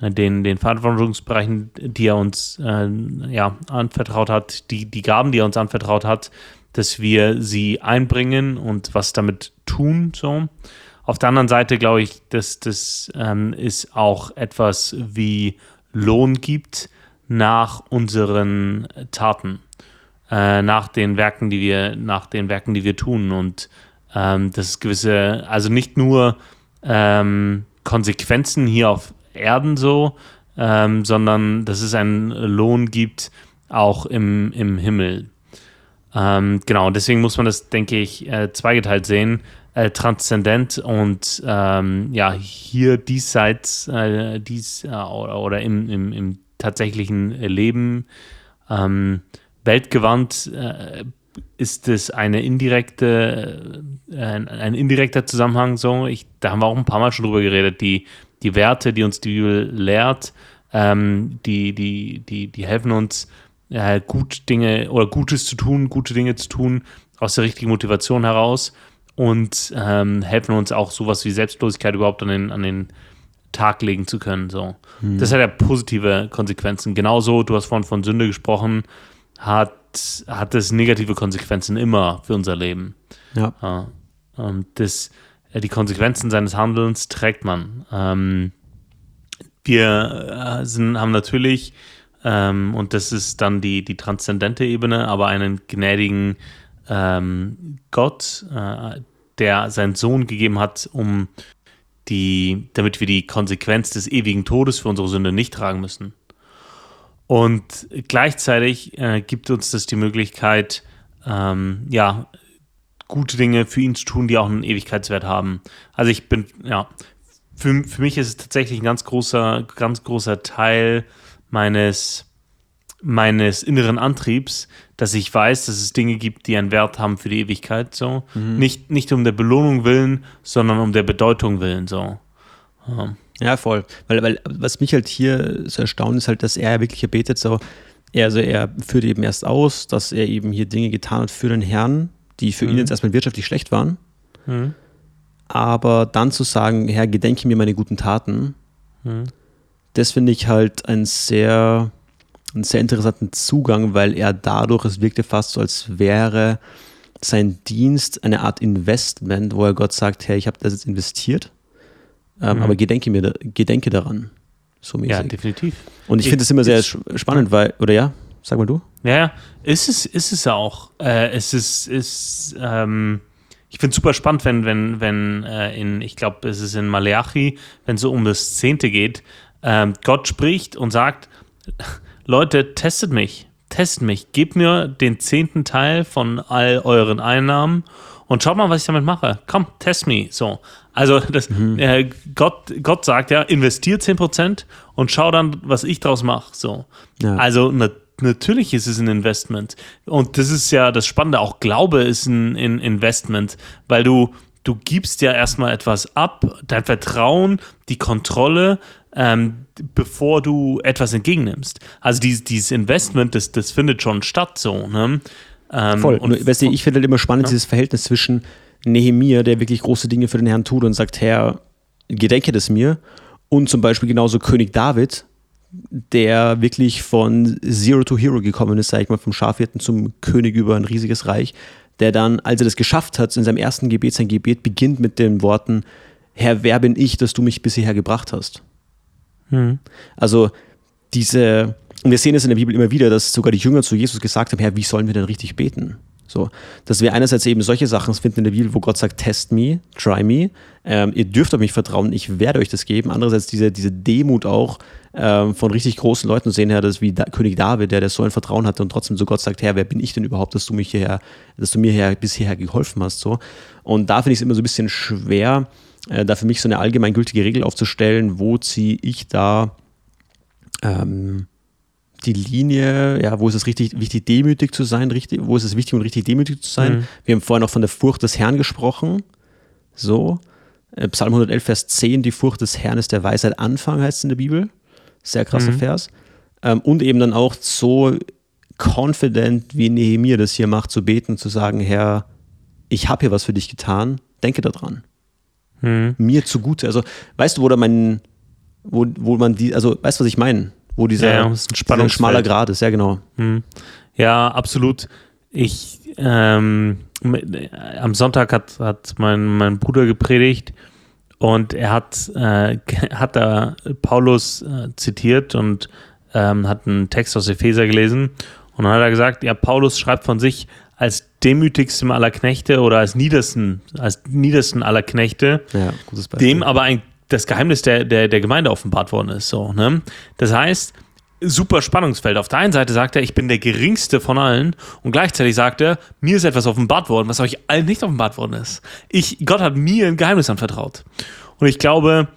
äh, den, den Verantwortungsbereichen, die er uns äh, ja, anvertraut hat, die, die Gaben, die er uns anvertraut hat, dass wir sie einbringen und was damit tun. So. Auf der anderen Seite glaube ich, dass das ähm, ist auch etwas wie Lohn gibt nach unseren Taten, äh, nach den Werken, die wir, nach den Werken, die wir tun. Und ähm, das gewisse, also nicht nur ähm, Konsequenzen hier auf Erden so, ähm, sondern dass es einen Lohn gibt, auch im, im Himmel. Ähm, genau, deswegen muss man das, denke ich, äh, zweigeteilt sehen. Äh, transzendent und ähm, ja, hier diesseits, äh, dies äh, oder, oder im, im, im tatsächlichen Leben ähm, weltgewandt äh, ist es eine indirekte, äh, ein, ein, indirekter Zusammenhang so. Ich, da haben wir auch ein paar Mal schon drüber geredet. Die, die Werte, die uns die Bibel lehrt, ähm, die, die, die, die helfen uns, äh, gut Dinge oder Gutes zu tun, gute Dinge zu tun, aus der richtigen Motivation heraus und ähm, helfen uns auch sowas wie Selbstlosigkeit überhaupt an den, an den Tag legen zu können. So. Hm. Das hat ja positive Konsequenzen. Genauso, du hast vorhin von Sünde gesprochen, hat hat es negative Konsequenzen immer für unser Leben. Ja. Und das, die Konsequenzen seines Handelns trägt man. Ähm, wir äh, sind, haben natürlich, ähm, und das ist dann die, die transzendente Ebene, aber einen gnädigen ähm, Gott, äh, der seinen Sohn gegeben hat, um die, damit wir die Konsequenz des ewigen Todes für unsere Sünde nicht tragen müssen. Und gleichzeitig äh, gibt uns das die Möglichkeit, ähm, ja, gute Dinge für ihn zu tun, die auch einen Ewigkeitswert haben. Also ich bin, ja, für, für mich ist es tatsächlich ein ganz großer, ganz großer Teil meines, meines inneren Antriebs, dass ich weiß, dass es Dinge gibt, die einen Wert haben für die Ewigkeit. So. Mhm. Nicht, nicht um der Belohnung willen, sondern um der Bedeutung willen. So. Ja. Ja, voll. Weil, weil was mich halt hier so erstaunt, ist halt, dass er wirklich betet so, er, also er führt eben erst aus, dass er eben hier Dinge getan hat für den Herrn, die für mhm. ihn jetzt erstmal wirtschaftlich schlecht waren. Mhm. Aber dann zu sagen, Herr, gedenke mir meine guten Taten, mhm. das finde ich halt ein sehr, einen sehr interessanten Zugang, weil er dadurch, es wirkte fast so, als wäre sein Dienst eine Art Investment, wo er Gott sagt, Herr, ich habe das jetzt investiert ähm, mhm. Aber gedenke, mir, gedenke daran. So mäßig. Ja, definitiv. Und ich, ich finde es immer sehr spannend, weil, oder ja, sag mal du. Ja, ist es, ist es auch. Äh, es ist, ist ähm, ich finde es super spannend, wenn, wenn, wenn äh, in, ich glaube, es ist in Maleachi, wenn es so um das Zehnte geht, ähm, Gott spricht und sagt, [laughs] Leute, testet mich. test mich, gebt mir den zehnten Teil von all euren Einnahmen und schaut mal, was ich damit mache. Komm, test me. So. Also das, mhm. äh, Gott, Gott sagt ja, investiert 10% und schau dann, was ich draus mache. So. Ja. Also na, natürlich ist es ein Investment. Und das ist ja das Spannende, auch Glaube ist ein, ein Investment, weil du, du gibst ja erstmal etwas ab, dein Vertrauen, die Kontrolle, ähm, bevor du etwas entgegennimmst. Also dieses, dieses Investment, das, das findet schon statt so. Ne? Ähm, Voll. Und, weißt du, ich finde halt immer spannend ja. dieses Verhältnis zwischen Nehemia, der wirklich große Dinge für den Herrn tut und sagt, Herr, gedenke das mir. Und zum Beispiel genauso König David, der wirklich von Zero to Hero gekommen ist, sag ich mal, vom Schafhirten zum König über ein riesiges Reich, der dann, als er das geschafft hat, in seinem ersten Gebet, sein Gebet beginnt mit den Worten, Herr, wer bin ich, dass du mich bis hierher gebracht hast? Mhm. Also diese, und wir sehen es in der Bibel immer wieder, dass sogar die Jünger zu Jesus gesagt haben, Herr, wie sollen wir denn richtig beten? So, dass wir einerseits eben solche Sachen finden in der Bibel, wo Gott sagt, test me, try me, ähm, ihr dürft auf mich vertrauen, ich werde euch das geben. Andererseits diese, diese Demut auch ähm, von richtig großen Leuten sehen, Herr, das wie da, König David, der, der so ein Vertrauen hatte und trotzdem zu Gott sagt, Herr, wer bin ich denn überhaupt, dass du mich hierher, dass du mir her, bis hierher geholfen hast, so. Und da finde ich es immer so ein bisschen schwer, äh, da für mich so eine allgemeingültige Regel aufzustellen, wo ziehe ich da ähm, die Linie, ja, wo ist es richtig wichtig, demütig zu sein, richtig, wo ist es wichtig und richtig demütig zu sein. Mhm. Wir haben vorhin auch von der Furcht des Herrn gesprochen. So. Äh, Psalm 111, Vers 10, die Furcht des Herrn ist der Weisheit Anfang, heißt es in der Bibel. Sehr krasser mhm. Vers. Ähm, und eben dann auch so confident, wie Nehemiah das hier macht, zu beten, zu sagen, Herr, ich habe hier was für dich getan, denke daran. Mhm. Mir zugute. Also, weißt du, wo da mein, wo, wo man die, also, weißt du, was ich meine? Wo dieser, ja, dieser schmaler Grad ist, ja genau. Hm. Ja, absolut. Ich ähm, am Sonntag hat, hat mein, mein Bruder gepredigt und er hat, äh, [laughs] hat da Paulus äh, zitiert und ähm, hat einen Text aus Epheser gelesen und dann hat er gesagt, ja, Paulus schreibt von sich als demütigstem aller Knechte oder als niedersten, als niedersten aller Knechte, ja, dem aber ein das Geheimnis der, der, der Gemeinde offenbart worden ist. So, ne? Das heißt, super Spannungsfeld. Auf der einen Seite sagt er, ich bin der geringste von allen und gleichzeitig sagt er, mir ist etwas offenbart worden, was euch allen nicht offenbart worden ist. Ich, Gott hat mir ein Geheimnis anvertraut. Und ich glaube,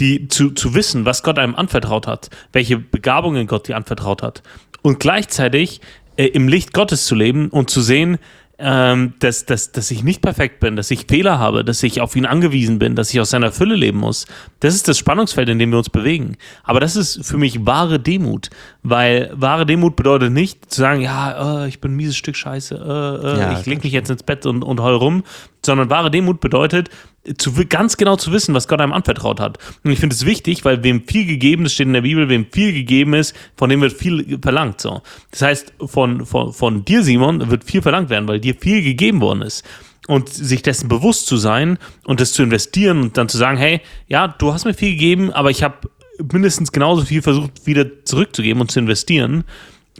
die, zu, zu wissen, was Gott einem anvertraut hat, welche Begabungen Gott dir anvertraut hat und gleichzeitig äh, im Licht Gottes zu leben und zu sehen, ähm, dass, dass, dass ich nicht perfekt bin, dass ich Fehler habe, dass ich auf ihn angewiesen bin, dass ich aus seiner Fülle leben muss. Das ist das Spannungsfeld, in dem wir uns bewegen. Aber das ist für mich wahre Demut, weil wahre Demut bedeutet nicht zu sagen, ja, äh, ich bin ein mieses Stück Scheiße, äh, äh, ja, ich leg mich jetzt ins Bett und, und heul rum, sondern wahre Demut bedeutet, zu, ganz genau zu wissen, was Gott einem anvertraut hat. Und ich finde es wichtig, weil wem viel gegeben ist, steht in der Bibel, wem viel gegeben ist, von dem wird viel verlangt. So. Das heißt, von, von, von dir, Simon, wird viel verlangt werden, weil dir viel gegeben worden ist. Und sich dessen bewusst zu sein und das zu investieren und dann zu sagen, hey, ja, du hast mir viel gegeben, aber ich habe mindestens genauso viel versucht, wieder zurückzugeben und zu investieren.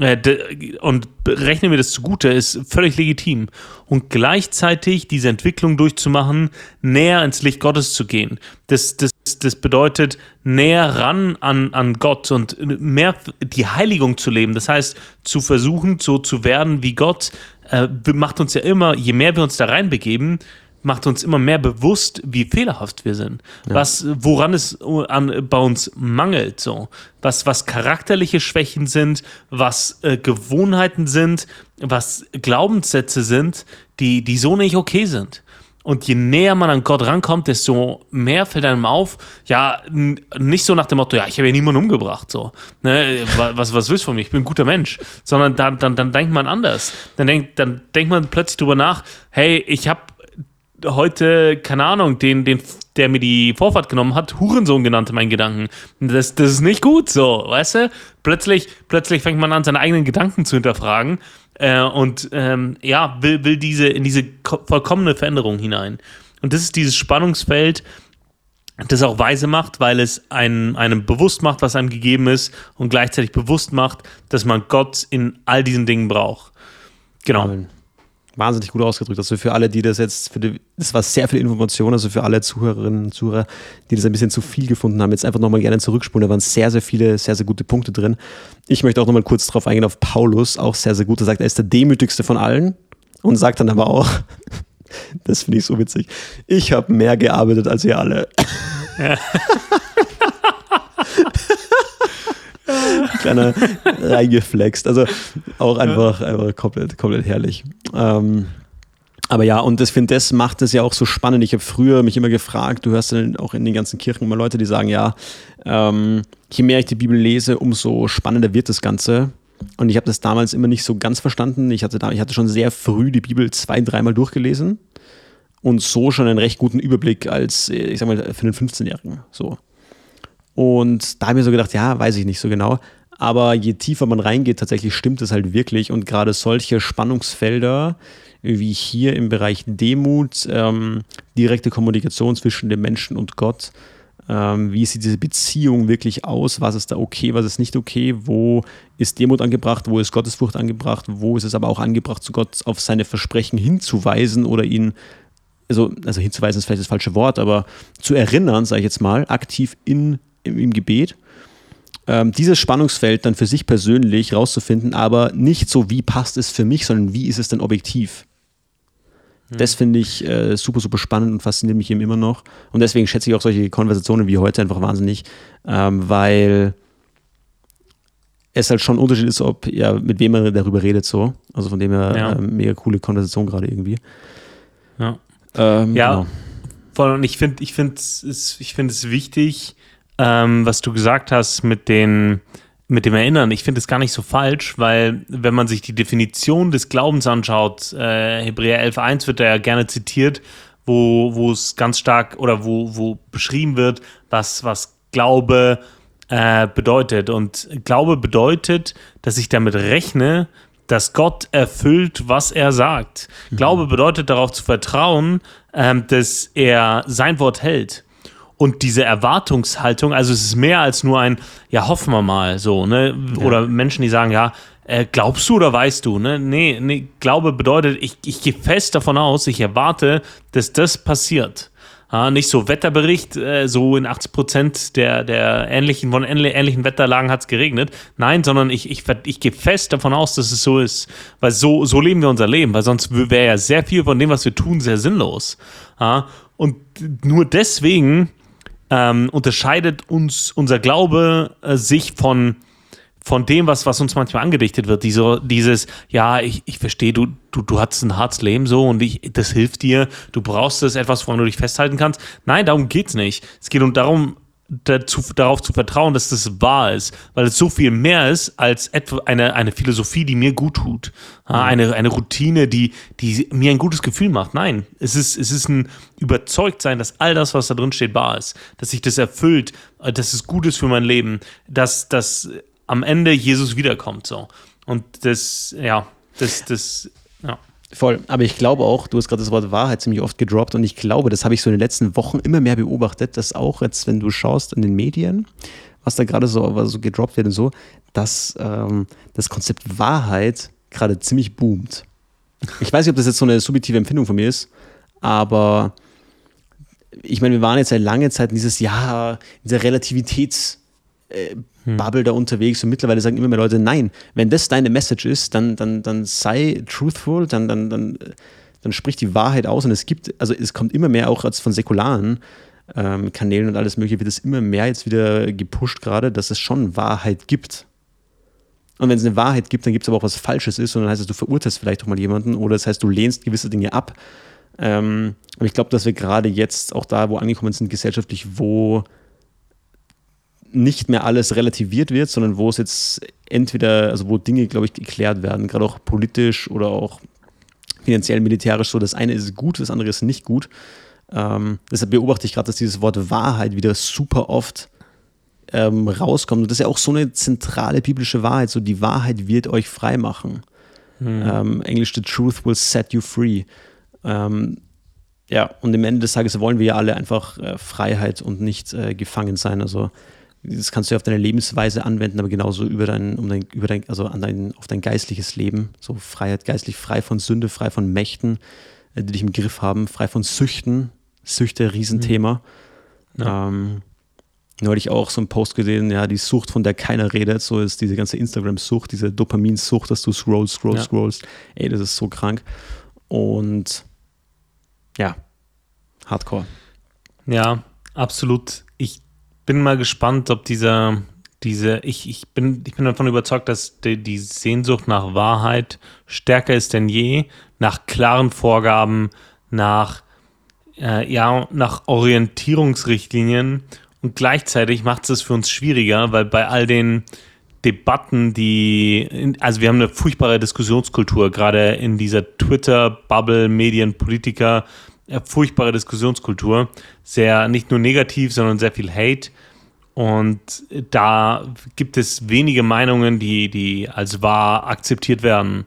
Äh, und rechnen wir das zugute, ist völlig legitim. Und gleichzeitig diese Entwicklung durchzumachen, näher ins Licht Gottes zu gehen. Das, das, das bedeutet, näher ran an, an Gott und mehr die Heiligung zu leben. Das heißt, zu versuchen, so zu werden wie Gott, äh, macht uns ja immer, je mehr wir uns da reinbegeben, macht uns immer mehr bewusst, wie fehlerhaft wir sind. Ja. Was, woran es an, bei uns mangelt, so. Was, was charakterliche Schwächen sind, was äh, Gewohnheiten sind, was Glaubenssätze sind, die, die so nicht okay sind. Und je näher man an Gott rankommt, desto mehr fällt einem auf, ja, nicht so nach dem Motto, ja, ich habe ja niemanden umgebracht, so. Ne, was, was willst du von mir? Ich bin ein guter Mensch. Sondern dann, dann, dann denkt man anders. Dann denkt, dann denkt man plötzlich drüber nach, hey, ich habe heute, keine Ahnung, den, den, der mir die Vorfahrt genommen hat, Hurensohn genannt in meinen Gedanken. Das, das ist nicht gut so, weißt du? Plötzlich, plötzlich fängt man an, seine eigenen Gedanken zu hinterfragen äh, und ähm, ja, will, will diese, in diese vollkommene Veränderung hinein. Und das ist dieses Spannungsfeld, das auch weise macht, weil es einem, einem bewusst macht, was einem gegeben ist und gleichzeitig bewusst macht, dass man Gott in all diesen Dingen braucht. Genau. Amen. Wahnsinnig gut ausgedrückt. Also für alle, die das jetzt, für die, das war sehr viel Information, also für alle Zuhörerinnen und Zuhörer, die das ein bisschen zu viel gefunden haben, jetzt einfach nochmal gerne zurückspulen. Da waren sehr, sehr viele, sehr, sehr gute Punkte drin. Ich möchte auch nochmal kurz drauf eingehen auf Paulus, auch sehr, sehr gut. Er sagt, er ist der demütigste von allen und sagt dann aber auch, [laughs] das finde ich so witzig, ich habe mehr gearbeitet als ihr alle. Ja. [laughs] Kleiner [laughs] reingeflext. Also auch einfach, einfach komplett, komplett herrlich. Ähm, aber ja, und ich finde, das macht es ja auch so spannend. Ich habe früher mich immer gefragt, du hörst dann auch in den ganzen Kirchen immer Leute, die sagen, ja, ähm, je mehr ich die Bibel lese, umso spannender wird das Ganze. Und ich habe das damals immer nicht so ganz verstanden. Ich hatte, da, ich hatte schon sehr früh die Bibel zwei, dreimal durchgelesen und so schon einen recht guten Überblick als, ich sag mal, für einen 15-Jährigen. So. Und da habe ich mir so gedacht, ja, weiß ich nicht so genau. Aber je tiefer man reingeht, tatsächlich stimmt es halt wirklich. Und gerade solche Spannungsfelder wie hier im Bereich Demut, ähm, direkte Kommunikation zwischen dem Menschen und Gott, ähm, wie sieht diese Beziehung wirklich aus? Was ist da okay, was ist nicht okay? Wo ist Demut angebracht? Wo ist Gottesfurcht angebracht? Wo ist es aber auch angebracht, zu Gott auf seine Versprechen hinzuweisen oder ihn also, also hinzuweisen ist vielleicht das falsche Wort, aber zu erinnern, sage ich jetzt mal, aktiv in im, im Gebet, ähm, dieses Spannungsfeld dann für sich persönlich rauszufinden, aber nicht so, wie passt es für mich, sondern wie ist es denn objektiv? Hm. Das finde ich äh, super, super spannend und fasziniert mich eben immer noch. Und deswegen schätze ich auch solche Konversationen wie heute einfach wahnsinnig, ähm, weil es halt schon ein Unterschied ist, ob, ja, mit wem man darüber redet, so. Also von dem her ja. äh, mega coole Konversation gerade irgendwie. Ja. Ähm, ja, genau. voll. Und ich finde, ich finde es, ich finde es wichtig, ähm, was du gesagt hast mit den mit dem Erinnern, ich finde es gar nicht so falsch, weil wenn man sich die Definition des Glaubens anschaut, äh, Hebräer 11.1 wird da ja gerne zitiert, wo, wo es ganz stark oder wo, wo beschrieben wird, was, was Glaube äh, bedeutet. Und Glaube bedeutet, dass ich damit rechne, dass Gott erfüllt, was er sagt. Mhm. Glaube bedeutet darauf zu vertrauen, ähm, dass er sein Wort hält und diese Erwartungshaltung, also es ist mehr als nur ein, ja, hoffen wir mal so, ne? Oder ja. Menschen, die sagen, ja, äh, glaubst du oder weißt du, ne? Nee, nee, Glaube bedeutet, ich, ich gehe fest davon aus, ich erwarte, dass das passiert. Ja, nicht so Wetterbericht, äh, so in 80 Prozent der, der ähnlichen, von ähnlichen Wetterlagen hat es geregnet. Nein, sondern ich, ich, ich gehe fest davon aus, dass es so ist. Weil so, so leben wir unser Leben, weil sonst wäre ja sehr viel von dem, was wir tun, sehr sinnlos. Ja, und nur deswegen ähm, unterscheidet uns unser Glaube äh, sich von, von dem, was, was uns manchmal angedichtet wird. Diese, dieses, ja, ich, ich verstehe, du, du, du hast ein hartes Leben so und ich, das hilft dir, du brauchst es etwas, woran du dich festhalten kannst. Nein, darum geht es nicht. Es geht um darum, dazu, darauf zu vertrauen, dass das wahr ist, weil es so viel mehr ist als etwa eine, eine Philosophie, die mir gut tut. Mhm. Eine, eine Routine, die, die mir ein gutes Gefühl macht. Nein, es ist, es ist ein Überzeugtsein, dass all das, was da drin steht, wahr ist. Dass sich das erfüllt, äh, dass es gut ist für mein Leben, dass, dass am Ende Jesus wiederkommt. So. Und das, ja, das, das, ja. Voll. Aber ich glaube auch, du hast gerade das Wort Wahrheit ziemlich oft gedroppt und ich glaube, das habe ich so in den letzten Wochen immer mehr beobachtet, dass auch jetzt, wenn du schaust in den Medien, was da gerade so, so gedroppt wird und so, dass ähm, das Konzept Wahrheit gerade ziemlich boomt. Ich weiß nicht, ob das jetzt so eine subjektive Empfindung von mir ist, aber ich meine, wir waren jetzt seit langer Zeit in dieses Jahr, dieser Relativitäts- äh, hm. Bubble da unterwegs und mittlerweile sagen immer mehr Leute, nein, wenn das deine Message ist, dann, dann, dann sei truthful, dann, dann, dann, dann sprich die Wahrheit aus und es gibt, also es kommt immer mehr auch als von säkularen ähm, Kanälen und alles mögliche, wird es immer mehr jetzt wieder gepusht gerade, dass es schon Wahrheit gibt. Und wenn es eine Wahrheit gibt, dann gibt es aber auch was Falsches ist und dann heißt es, du verurteilst vielleicht auch mal jemanden oder das heißt, du lehnst gewisse Dinge ab. Ähm, aber ich glaube, dass wir gerade jetzt auch da, wo angekommen sind, gesellschaftlich, wo nicht mehr alles relativiert wird, sondern wo es jetzt entweder, also wo Dinge, glaube ich, geklärt werden, gerade auch politisch oder auch finanziell, militärisch so. Das eine ist gut, das andere ist nicht gut. Ähm, deshalb beobachte ich gerade, dass dieses Wort Wahrheit wieder super oft ähm, rauskommt. Und das ist ja auch so eine zentrale biblische Wahrheit. So, die Wahrheit wird euch frei machen. Hm. Ähm, Englisch, the truth will set you free. Ähm, ja, und am Ende des Tages wollen wir ja alle einfach äh, Freiheit und nicht äh, gefangen sein. Also das kannst du auf deine Lebensweise anwenden, aber genauso über dein, um dein, über dein, also an dein, auf dein geistliches Leben. So Freiheit geistlich, frei von Sünde, frei von Mächten, äh, die dich im Griff haben, frei von Süchten. Süchte, Riesenthema. Mhm. Ja. Ähm, neulich auch so einen Post gesehen, ja, die Sucht, von der keiner redet, so ist diese ganze Instagram-Sucht, diese Dopaminsucht, dass du scrollst, scrollst, ja. scrollst. Ey, das ist so krank. Und ja, Hardcore. Ja, absolut. Ich bin mal gespannt, ob dieser, diese, ich, ich, bin, ich bin davon überzeugt, dass die, die Sehnsucht nach Wahrheit stärker ist denn je, nach klaren Vorgaben, nach, äh, ja, nach Orientierungsrichtlinien. Und gleichzeitig macht es für uns schwieriger, weil bei all den Debatten, die, also wir haben eine furchtbare Diskussionskultur, gerade in dieser Twitter-Bubble, Medien, Politiker, furchtbare Diskussionskultur. Sehr, nicht nur negativ, sondern sehr viel Hate. Und da gibt es wenige Meinungen, die, die als wahr akzeptiert werden.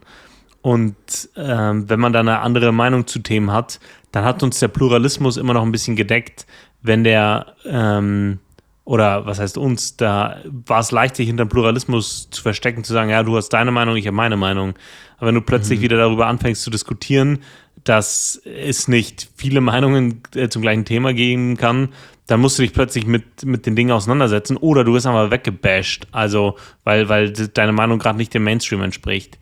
Und ähm, wenn man da eine andere Meinung zu Themen hat, dann hat uns der Pluralismus immer noch ein bisschen gedeckt, wenn der, ähm, oder was heißt uns, da war es leicht, sich hinter Pluralismus zu verstecken, zu sagen, ja, du hast deine Meinung, ich habe meine Meinung. Aber wenn du plötzlich mhm. wieder darüber anfängst zu diskutieren, dass es nicht viele Meinungen äh, zum gleichen Thema geben kann, dann musst du dich plötzlich mit, mit den Dingen auseinandersetzen oder du wirst einfach weggebasht, also weil, weil deine Meinung gerade nicht dem Mainstream entspricht.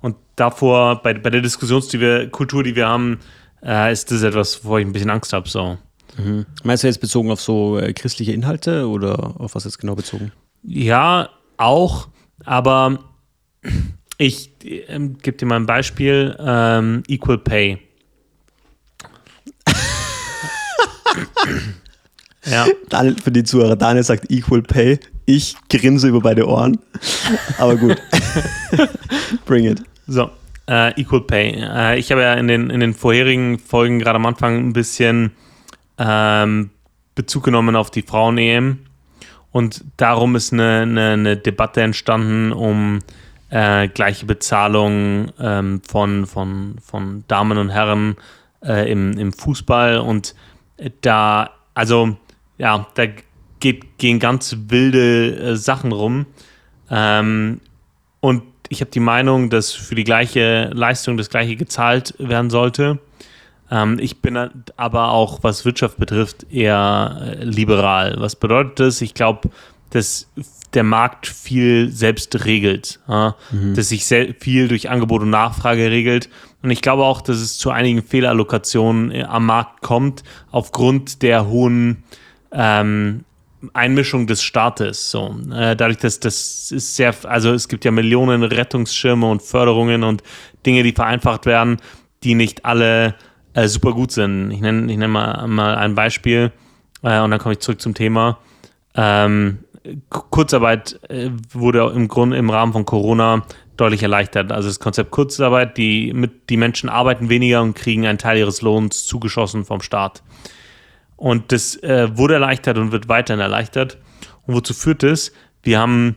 Und davor, bei, bei der Diskussionskultur, die wir haben, äh, ist das etwas, wovor ich ein bisschen Angst habe. So. Mhm. Meinst du jetzt bezogen auf so äh, christliche Inhalte oder auf was jetzt genau bezogen? Ja, auch, aber ich ähm, gebe dir mal ein Beispiel: ähm, Equal Pay. [laughs] ja. Daniel, für die Zuhörer, Daniel sagt Equal Pay. Ich grinse über beide Ohren. Aber gut. [laughs] Bring it. So, äh, Equal Pay. Äh, ich habe ja in den, in den vorherigen Folgen gerade am Anfang ein bisschen ähm, Bezug genommen auf die Frauen-EM. Und darum ist eine, eine, eine Debatte entstanden um äh, gleiche Bezahlung ähm, von, von, von Damen und Herren äh, im, im Fußball. Und da, also, ja, da geht, gehen ganz wilde äh, Sachen rum. Ähm, und ich habe die Meinung, dass für die gleiche Leistung das gleiche gezahlt werden sollte. Ähm, ich bin aber auch, was Wirtschaft betrifft, eher äh, liberal. Was bedeutet das? Ich glaube, dass der Markt viel selbst regelt, ja? mhm. dass sich viel durch Angebot und Nachfrage regelt. Und ich glaube auch, dass es zu einigen Fehlallokationen äh, am Markt kommt, aufgrund der hohen ähm, Einmischung des Staates. So, äh, dadurch, dass das ist sehr, also es gibt ja Millionen Rettungsschirme und Förderungen und Dinge, die vereinfacht werden, die nicht alle äh, super gut sind. Ich nenne ich nenn mal, mal ein Beispiel äh, und dann komme ich zurück zum Thema. Ähm, Kurzarbeit äh, wurde im Grunde im Rahmen von Corona deutlich erleichtert. Also das Konzept Kurzarbeit, die, mit, die Menschen arbeiten weniger und kriegen einen Teil ihres Lohns zugeschossen vom Staat. Und das äh, wurde erleichtert und wird weiterhin erleichtert. Und wozu führt es? Wir haben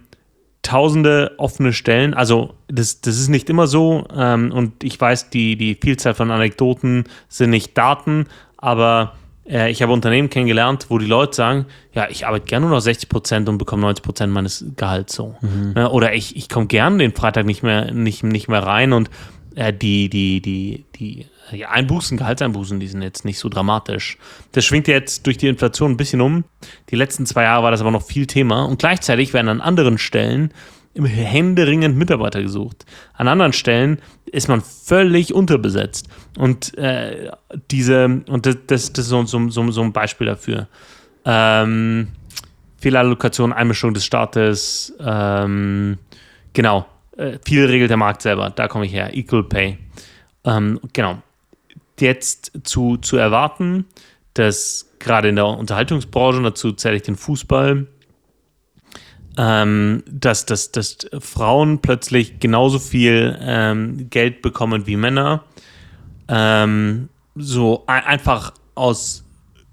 tausende offene Stellen. Also das, das ist nicht immer so. Ähm, und ich weiß, die, die Vielzahl von Anekdoten sind nicht Daten, aber äh, ich habe Unternehmen kennengelernt, wo die Leute sagen, ja, ich arbeite gerne nur noch 60 Prozent und bekomme 90 Prozent meines Gehalts so. Mhm. Ne? Oder ich, ich komme gerne den Freitag nicht mehr, nicht, nicht mehr rein und äh, die, die, die, die die Einbußen, Gehaltseinbußen, die sind jetzt nicht so dramatisch. Das schwingt jetzt durch die Inflation ein bisschen um. Die letzten zwei Jahre war das aber noch viel Thema. Und gleichzeitig werden an anderen Stellen händeringend Mitarbeiter gesucht. An anderen Stellen ist man völlig unterbesetzt. Und äh, diese, und das, das, das ist so, so, so, so, ein Beispiel dafür. Ähm, Fehlallokation, Einmischung des Staates, ähm, genau. Äh, viel regelt der Markt selber, da komme ich her. Equal Pay. Ähm, genau. Jetzt zu, zu erwarten, dass gerade in der Unterhaltungsbranche, dazu zähle ich den Fußball, ähm, dass, dass, dass Frauen plötzlich genauso viel ähm, Geld bekommen wie Männer. Ähm, so ein, einfach aus,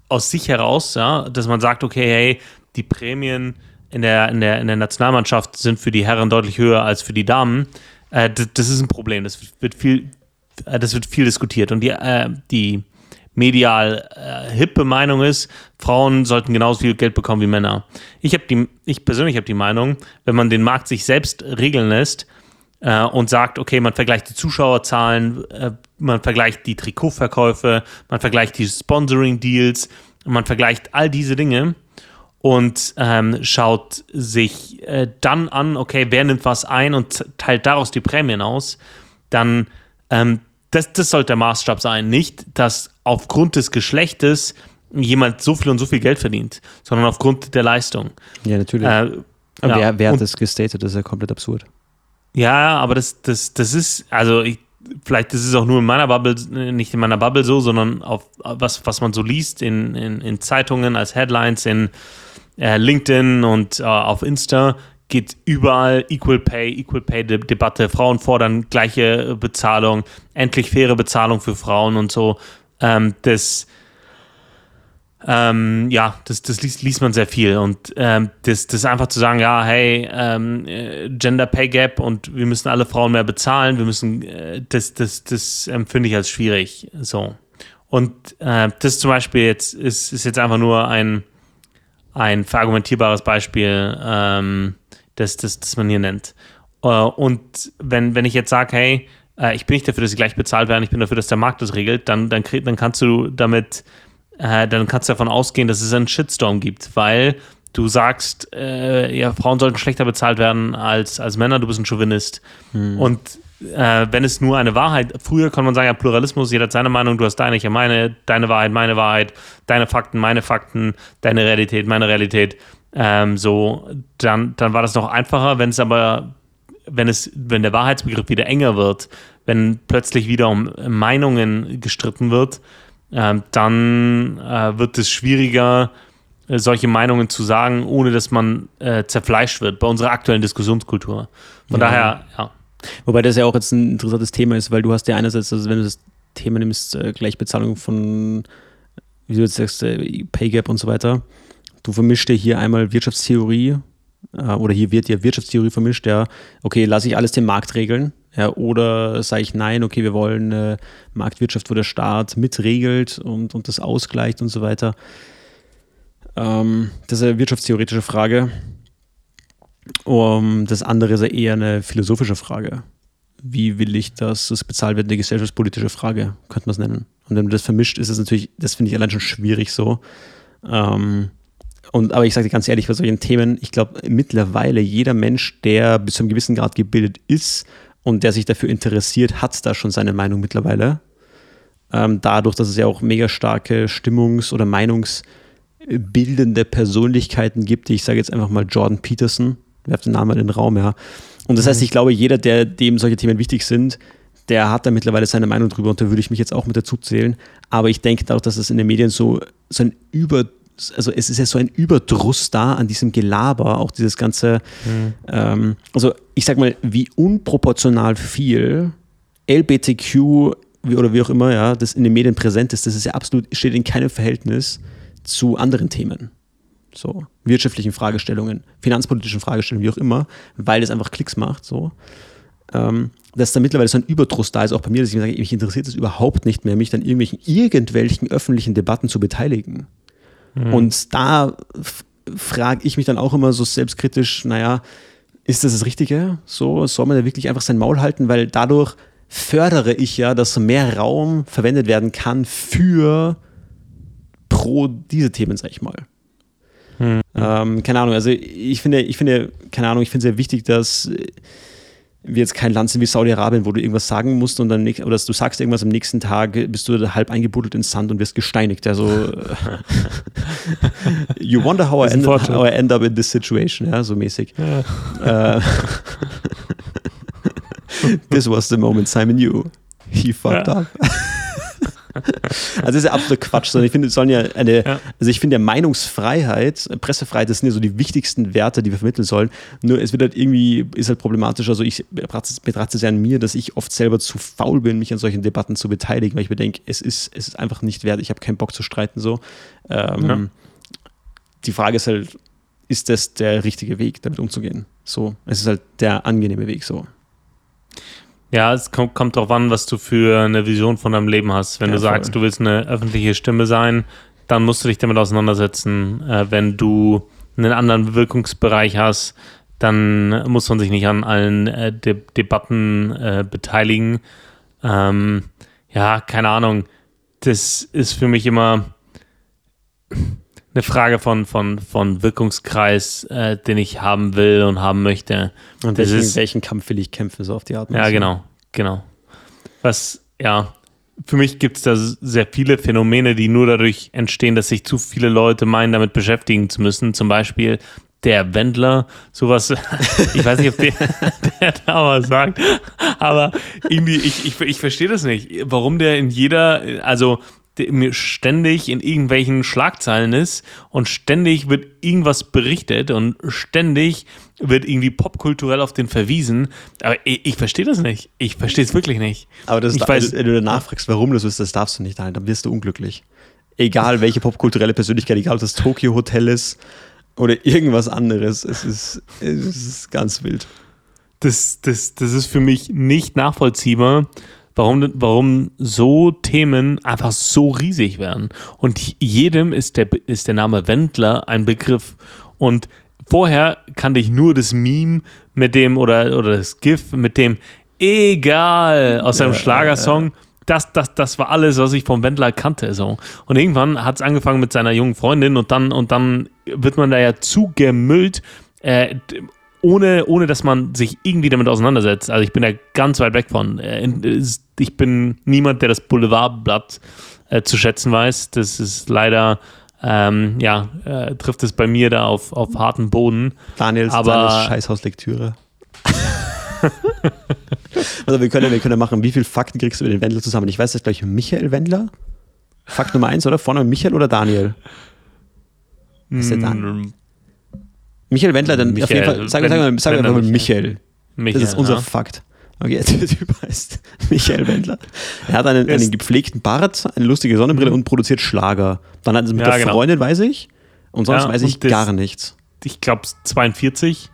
aus sich heraus, ja, dass man sagt, okay, hey, die Prämien in der, in, der, in der Nationalmannschaft sind für die Herren deutlich höher als für die Damen. Äh, das, das, ist ein Problem. Das wird viel, äh, das wird viel diskutiert. Und die, äh, die medial äh, hippe Meinung ist, Frauen sollten genauso viel Geld bekommen wie Männer. Ich habe die, ich persönlich habe die Meinung, wenn man den Markt sich selbst regeln lässt äh, und sagt, okay, man vergleicht die Zuschauerzahlen, äh, man vergleicht die Trikotverkäufe, man vergleicht die Sponsoring-Deals, man vergleicht all diese Dinge und ähm, schaut sich äh, dann an, okay, wer nimmt was ein und teilt daraus die Prämien aus, dann ähm, das, das sollte der Maßstab sein. Nicht, dass aufgrund des Geschlechtes jemand so viel und so viel Geld verdient, sondern aufgrund der Leistung. Ja, natürlich. Äh, aber ja, wer, wer hat das gestatet? Das ist ja komplett absurd. Ja, aber das, das, das ist, also ich, vielleicht ist es auch nur in meiner Bubble, nicht in meiner Bubble so, sondern auf was, was man so liest in, in, in Zeitungen als Headlines, in äh, LinkedIn und äh, auf Insta, geht überall Equal Pay, Equal Pay De Debatte. Frauen fordern gleiche Bezahlung, endlich faire Bezahlung für Frauen und so. Ähm, das, ähm, ja, das, das liest, liest man sehr viel. Und ähm, das, das einfach zu sagen, ja, hey, ähm, äh, Gender Pay Gap und wir müssen alle Frauen mehr bezahlen, wir müssen, äh, das, das, das empfinde ich als schwierig. So. Und äh, das zum Beispiel jetzt ist, ist jetzt einfach nur ein, ein verargumentierbares Beispiel, ähm, das, das, das man hier nennt. Äh, und wenn, wenn ich jetzt sage, hey, äh, ich bin nicht dafür, dass sie gleich bezahlt werden, ich bin dafür, dass der Markt das regelt, dann, dann, dann kannst du damit, äh, dann kannst du davon ausgehen, dass es einen Shitstorm gibt, weil du sagst, äh, ja, Frauen sollten schlechter bezahlt werden als, als Männer, du bist ein Chauvinist. Hm. Und äh, wenn es nur eine Wahrheit, früher kann man sagen, ja, Pluralismus, jeder hat seine Meinung, du hast deine, ich habe meine, deine Wahrheit, meine Wahrheit, deine Fakten, meine Fakten, deine Realität, meine Realität. Ähm, so, dann, dann war das noch einfacher, wenn es aber, wenn es, wenn der Wahrheitsbegriff wieder enger wird, wenn plötzlich wieder um Meinungen gestritten wird, äh, dann äh, wird es schwieriger, äh, solche Meinungen zu sagen, ohne dass man äh, zerfleischt wird bei unserer aktuellen Diskussionskultur. Von ja. daher, ja. Wobei das ja auch jetzt ein interessantes Thema ist, weil du hast ja einerseits, also wenn du das Thema nimmst, äh, Gleichbezahlung von, wie du jetzt sagst, äh, Pay Gap und so weiter, du vermischst dir hier einmal Wirtschaftstheorie äh, oder hier wird ja Wirtschaftstheorie vermischt, ja, okay, lasse ich alles dem Markt regeln, ja, oder sage ich nein, okay, wir wollen eine Marktwirtschaft, wo der Staat mitregelt und, und das ausgleicht und so weiter. Ähm, das ist eine wirtschaftstheoretische Frage. Um, das andere ist eher eine philosophische Frage. Wie will ich, dass das bezahlt wird? Eine gesellschaftspolitische Frage, könnte man es nennen. Und wenn man das vermischt, ist es natürlich, das finde ich allein schon schwierig so. Ähm, und, aber ich sage dir ganz ehrlich, bei solchen Themen, ich glaube mittlerweile jeder Mensch, der bis zu einem gewissen Grad gebildet ist und der sich dafür interessiert, hat da schon seine Meinung mittlerweile. Ähm, dadurch, dass es ja auch mega starke Stimmungs- oder Meinungsbildende Persönlichkeiten gibt, die ich sage jetzt einfach mal Jordan Peterson, werft den Namen in den Raum, ja. Und das heißt, mhm. ich glaube, jeder, der dem solche Themen wichtig sind, der hat da mittlerweile seine Meinung drüber und da würde ich mich jetzt auch mit dazu zählen. Aber ich denke dadurch, dass es in den Medien so, so ein Über, also es ist ja so ein Überdruss da an diesem Gelaber, auch dieses ganze, mhm. ähm, also ich sag mal, wie unproportional viel LBTQ oder wie auch immer, ja, das in den Medien präsent ist, das ist ja absolut, steht in keinem Verhältnis zu anderen Themen so wirtschaftlichen Fragestellungen, finanzpolitischen Fragestellungen, wie auch immer, weil es einfach Klicks macht, so. Ähm, dass da mittlerweile so ein Überdruss da ist, auch bei mir, dass ich mir sage, mich interessiert es überhaupt nicht mehr, mich dann irgendwelchen, irgendwelchen öffentlichen Debatten zu beteiligen. Mhm. Und da frage ich mich dann auch immer so selbstkritisch, naja, ist das das Richtige? So, soll man da wirklich einfach sein Maul halten, weil dadurch fördere ich ja, dass mehr Raum verwendet werden kann für pro diese Themen, sag ich mal. Hm. Ähm, keine Ahnung, also ich finde, ich finde, keine Ahnung, ich finde sehr wichtig, dass wir jetzt kein Land sind wie Saudi-Arabien, wo du irgendwas sagen musst und dann oder du sagst irgendwas am nächsten Tag, bist du halb eingebuddelt ins Sand und wirst gesteinigt. Also [laughs] you wonder how I, end, how I, end, up in this situation, ja, so mäßig. Ja. Uh, [laughs] this was the moment Simon knew. He fucked ja. up. [laughs] also ist ja absolut Quatsch, sondern ich finde, es sollen ja eine, ja. also ich finde ja Meinungsfreiheit, Pressefreiheit, das sind ja so die wichtigsten Werte, die wir vermitteln sollen. Nur es wird halt irgendwie, ist halt problematisch, also ich betrachte es ja an mir, dass ich oft selber zu faul bin, mich an solchen Debatten zu beteiligen, weil ich mir denke, es ist, es ist einfach nicht wert, ich habe keinen Bock zu streiten so. Ähm, ja. Die Frage ist halt, ist das der richtige Weg, damit umzugehen? So, es ist halt der angenehme Weg so. Ja, es kommt, kommt darauf an, was du für eine Vision von deinem Leben hast. Wenn Ja, du sagst, voll. du willst eine öffentliche Stimme sein, dann musst du dich damit auseinandersetzen. Äh, wenn du einen anderen Wirkungsbereich hast, dann muss man sich nicht an allen äh, De Debatten äh, beteiligen. Ähm, ja, keine Ahnung. Das ist für mich immer eine Frage von, von, von Wirkungskreis, äh, den ich haben will und haben möchte. Und welchen, ist- welchen Kampf will ich kämpfen, so auf die Art. und Ja, Weise. genau, genau. Was, ja, für mich gibt es da sehr viele Phänomene, die nur dadurch entstehen, dass sich zu viele Leute meinen, damit beschäftigen zu müssen. Zum Beispiel der Wendler, sowas, [laughs] ich weiß nicht, ob der, [laughs] der da was sagt, aber irgendwie, ich, ich, ich verstehe das nicht, warum der in jeder, also mir ständig in irgendwelchen Schlagzeilen ist und ständig wird irgendwas berichtet und ständig wird irgendwie popkulturell auf den verwiesen. Aber ich, ich verstehe das nicht. Ich verstehe es wirklich nicht. Aber das Ich ist, weiß- wenn du danach fragst, warum das ist, das darfst du nicht, nein, dann wirst du unglücklich. Egal welche popkulturelle Persönlichkeit, egal ob das Tokyo Hotel ist oder irgendwas anderes, es ist, es ist ganz wild. Das, das, das ist für mich nicht nachvollziehbar, warum, warum so Themen einfach so riesig werden. Und jedem ist der, ist der Name Wendler ein Begriff. Und vorher kannte ich nur das Meme mit dem oder, oder das GIF mit dem Egal aus seinem Ja, Schlagersong. Das, das, das war alles, was ich vom Wendler kannte. So. Und irgendwann hat es angefangen mit seiner jungen Freundin und dann, und dann wird man da ja zugemüllt, äh, ohne, ohne dass man sich irgendwie damit auseinandersetzt. Also ich bin da ganz weit weg von. Äh, ist- Ich bin niemand, der das Boulevardblatt äh, zu schätzen weiß. Das ist leider, ähm, ja, äh, trifft es bei mir da auf, auf harten Boden. Daniels, Aber- Daniels Scheißhauslektüre. [laughs] also wir können, ja- wir können machen, wie viele Fakten kriegst du über den Wendler zusammen? Ich weiß das gleich, Michael Wendler? Fakt Nummer eins, oder? Vorne Michael oder Daniel? Ist der Dan- Mm, Michael Wendler, dann auf Michael, jeden Fall, sagen wir Wendler einfach mal Michael. Michael. Das ist unser ja. Fakt. Okay, [laughs] der Typ heißt Michael Wendler. Er hat einen, einen gepflegten Bart, eine lustige Sonnenbrille und produziert Schlager. Dann hat er mit Ja, der genau. Freundin, weiß ich. Und sonst Ja, weiß ich das- gar nichts. Ich glaube 42.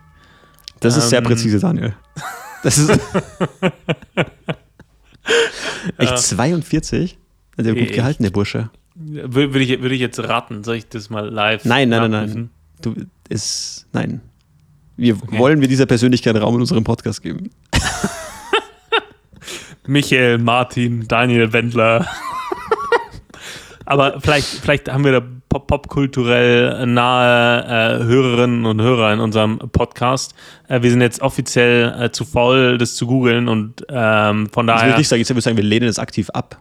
Das ist sehr Ähm. präzise, Daniel. Das ist. [laughs] Echt 42? Hat er gut Echt? gehalten, der Bursche. Wür- Würde ich, würde ich jetzt raten? Soll ich das mal live Nein, nein, nein, nachprüfen? nein. Du ist. Nein. Wir wollen wir dieser Persönlichkeit Raum in unserem Podcast geben. [laughs] Michael, Martin, Daniel Wendler. Aber vielleicht, vielleicht haben wir da pop popkulturell nahe äh, Hörerinnen und Hörer in unserem Podcast. Äh, wir sind jetzt offiziell äh, zu faul, das zu googeln und ähm, von Das will ich daher. nicht sagen. Ich würde sagen, wir lehnen es aktiv ab.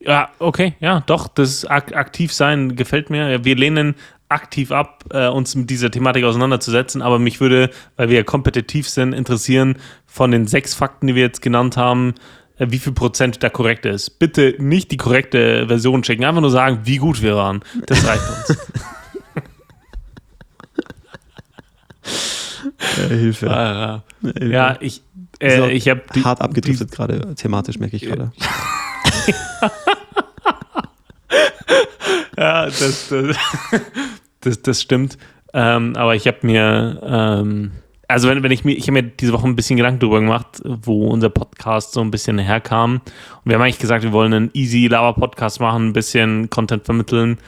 Ja, okay, ja, doch, das ak aktiv sein gefällt mir. Wir lehnen aktiv ab, äh, uns mit dieser Thematik auseinanderzusetzen, aber mich würde, weil wir ja kompetitiv sind, interessieren von den sechs Fakten, die wir jetzt genannt haben, äh, wie viel Prozent da korrekt ist. Bitte nicht die korrekte Version schicken, einfach nur sagen, wie gut wir waren. Das reicht uns. [laughs] Äh, Hilfe. Ah, Hilfe. ja, ich, So, äh, ich habe Hart abgedriftet gerade, thematisch merke ich gerade. [laughs] Ja, das, das, [laughs] das, das stimmt. Ähm, aber ich habe mir, ähm, also wenn, wenn ich mir, ich habe mir diese Woche ein bisschen Gedanken darüber gemacht, wo unser Podcast so ein bisschen herkam. Und wir haben eigentlich gesagt, wir wollen einen easy Lava Podcast machen, ein bisschen Content vermitteln.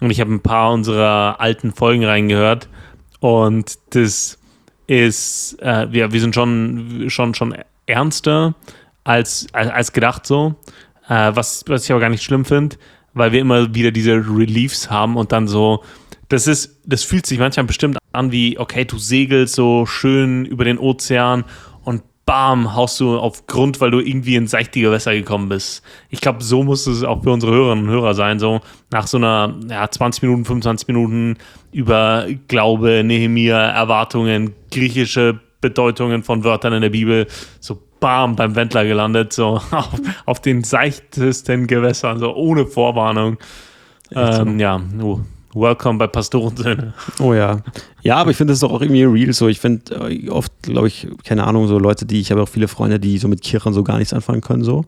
Und ich habe ein paar unserer alten Folgen reingehört. Und das ist, äh, wir, wir sind schon, schon, schon ernster als, als, als gedacht so. Äh, was, was ich aber gar nicht schlimm finde, weil wir immer wieder diese Reliefs haben und dann so, das ist, das fühlt sich manchmal bestimmt an wie, okay, du segelst so schön über den Ozean und bam, haust du auf Grund, weil du irgendwie in seichtige Gewässer gekommen bist. Ich glaube, so muss es auch für unsere Hörerinnen und Hörer sein, so nach so einer ja, 20 Minuten, 25 Minuten über Glaube, Nehemia, Erwartungen, griechische Bedeutungen von Wörtern in der Bibel, so bam, beim Wendler gelandet, so [laughs] auf, auf den seichtesten Gewässern, so ohne Vorwarnung. Ähm, ja, oh, welcome bei Pastorensöhne. Oh ja. Ja, aber ich finde das doch auch irgendwie real so. Ich finde äh, oft, glaube ich, keine Ahnung, so Leute, die, ich habe auch viele Freunde, die so mit Kirchen so gar nichts anfangen können, so.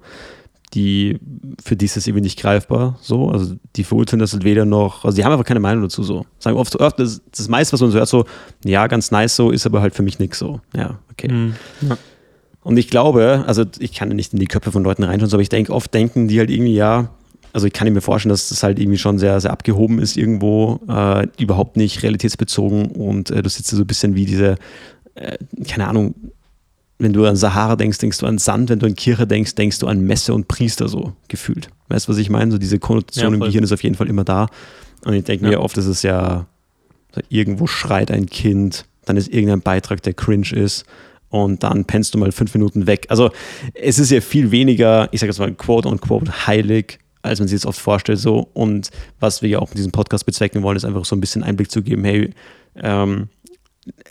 Die, für die ist das irgendwie nicht greifbar, so. Also, die verurteilen das halt weder noch, also, die haben einfach keine Meinung dazu, so. Sagen oft, oft das, das meiste, was man so hört, so, ja, ganz nice so, ist aber halt für mich nix so. Ja, okay. Mhm. Und ich glaube, also ich kann nicht in die Köpfe von Leuten reinschauen, aber ich denke, oft denken die halt irgendwie, ja, also ich kann mir vorstellen, dass das halt irgendwie schon sehr, sehr abgehoben ist irgendwo, äh, überhaupt nicht realitätsbezogen und äh, du sitzt so ein bisschen wie diese, äh, keine Ahnung, wenn du an Sahara denkst, denkst du an Sand, wenn du an Kirche denkst, denkst du an Messe und Priester so gefühlt. Weißt du, was ich meine? So diese Konnotation ja, im Gehirn ist auf jeden Fall immer da. Und ich denke ja. mir oft, ist es ja, irgendwo schreit ein Kind, dann ist irgendein Beitrag, der cringe ist und dann pennst du mal fünf Minuten weg. Also es ist ja viel weniger, ich sage jetzt mal quote unquote heilig, als man sich das oft vorstellt so. Und was wir ja auch mit diesem Podcast bezwecken wollen, ist einfach so ein bisschen Einblick zu geben, hey, ähm,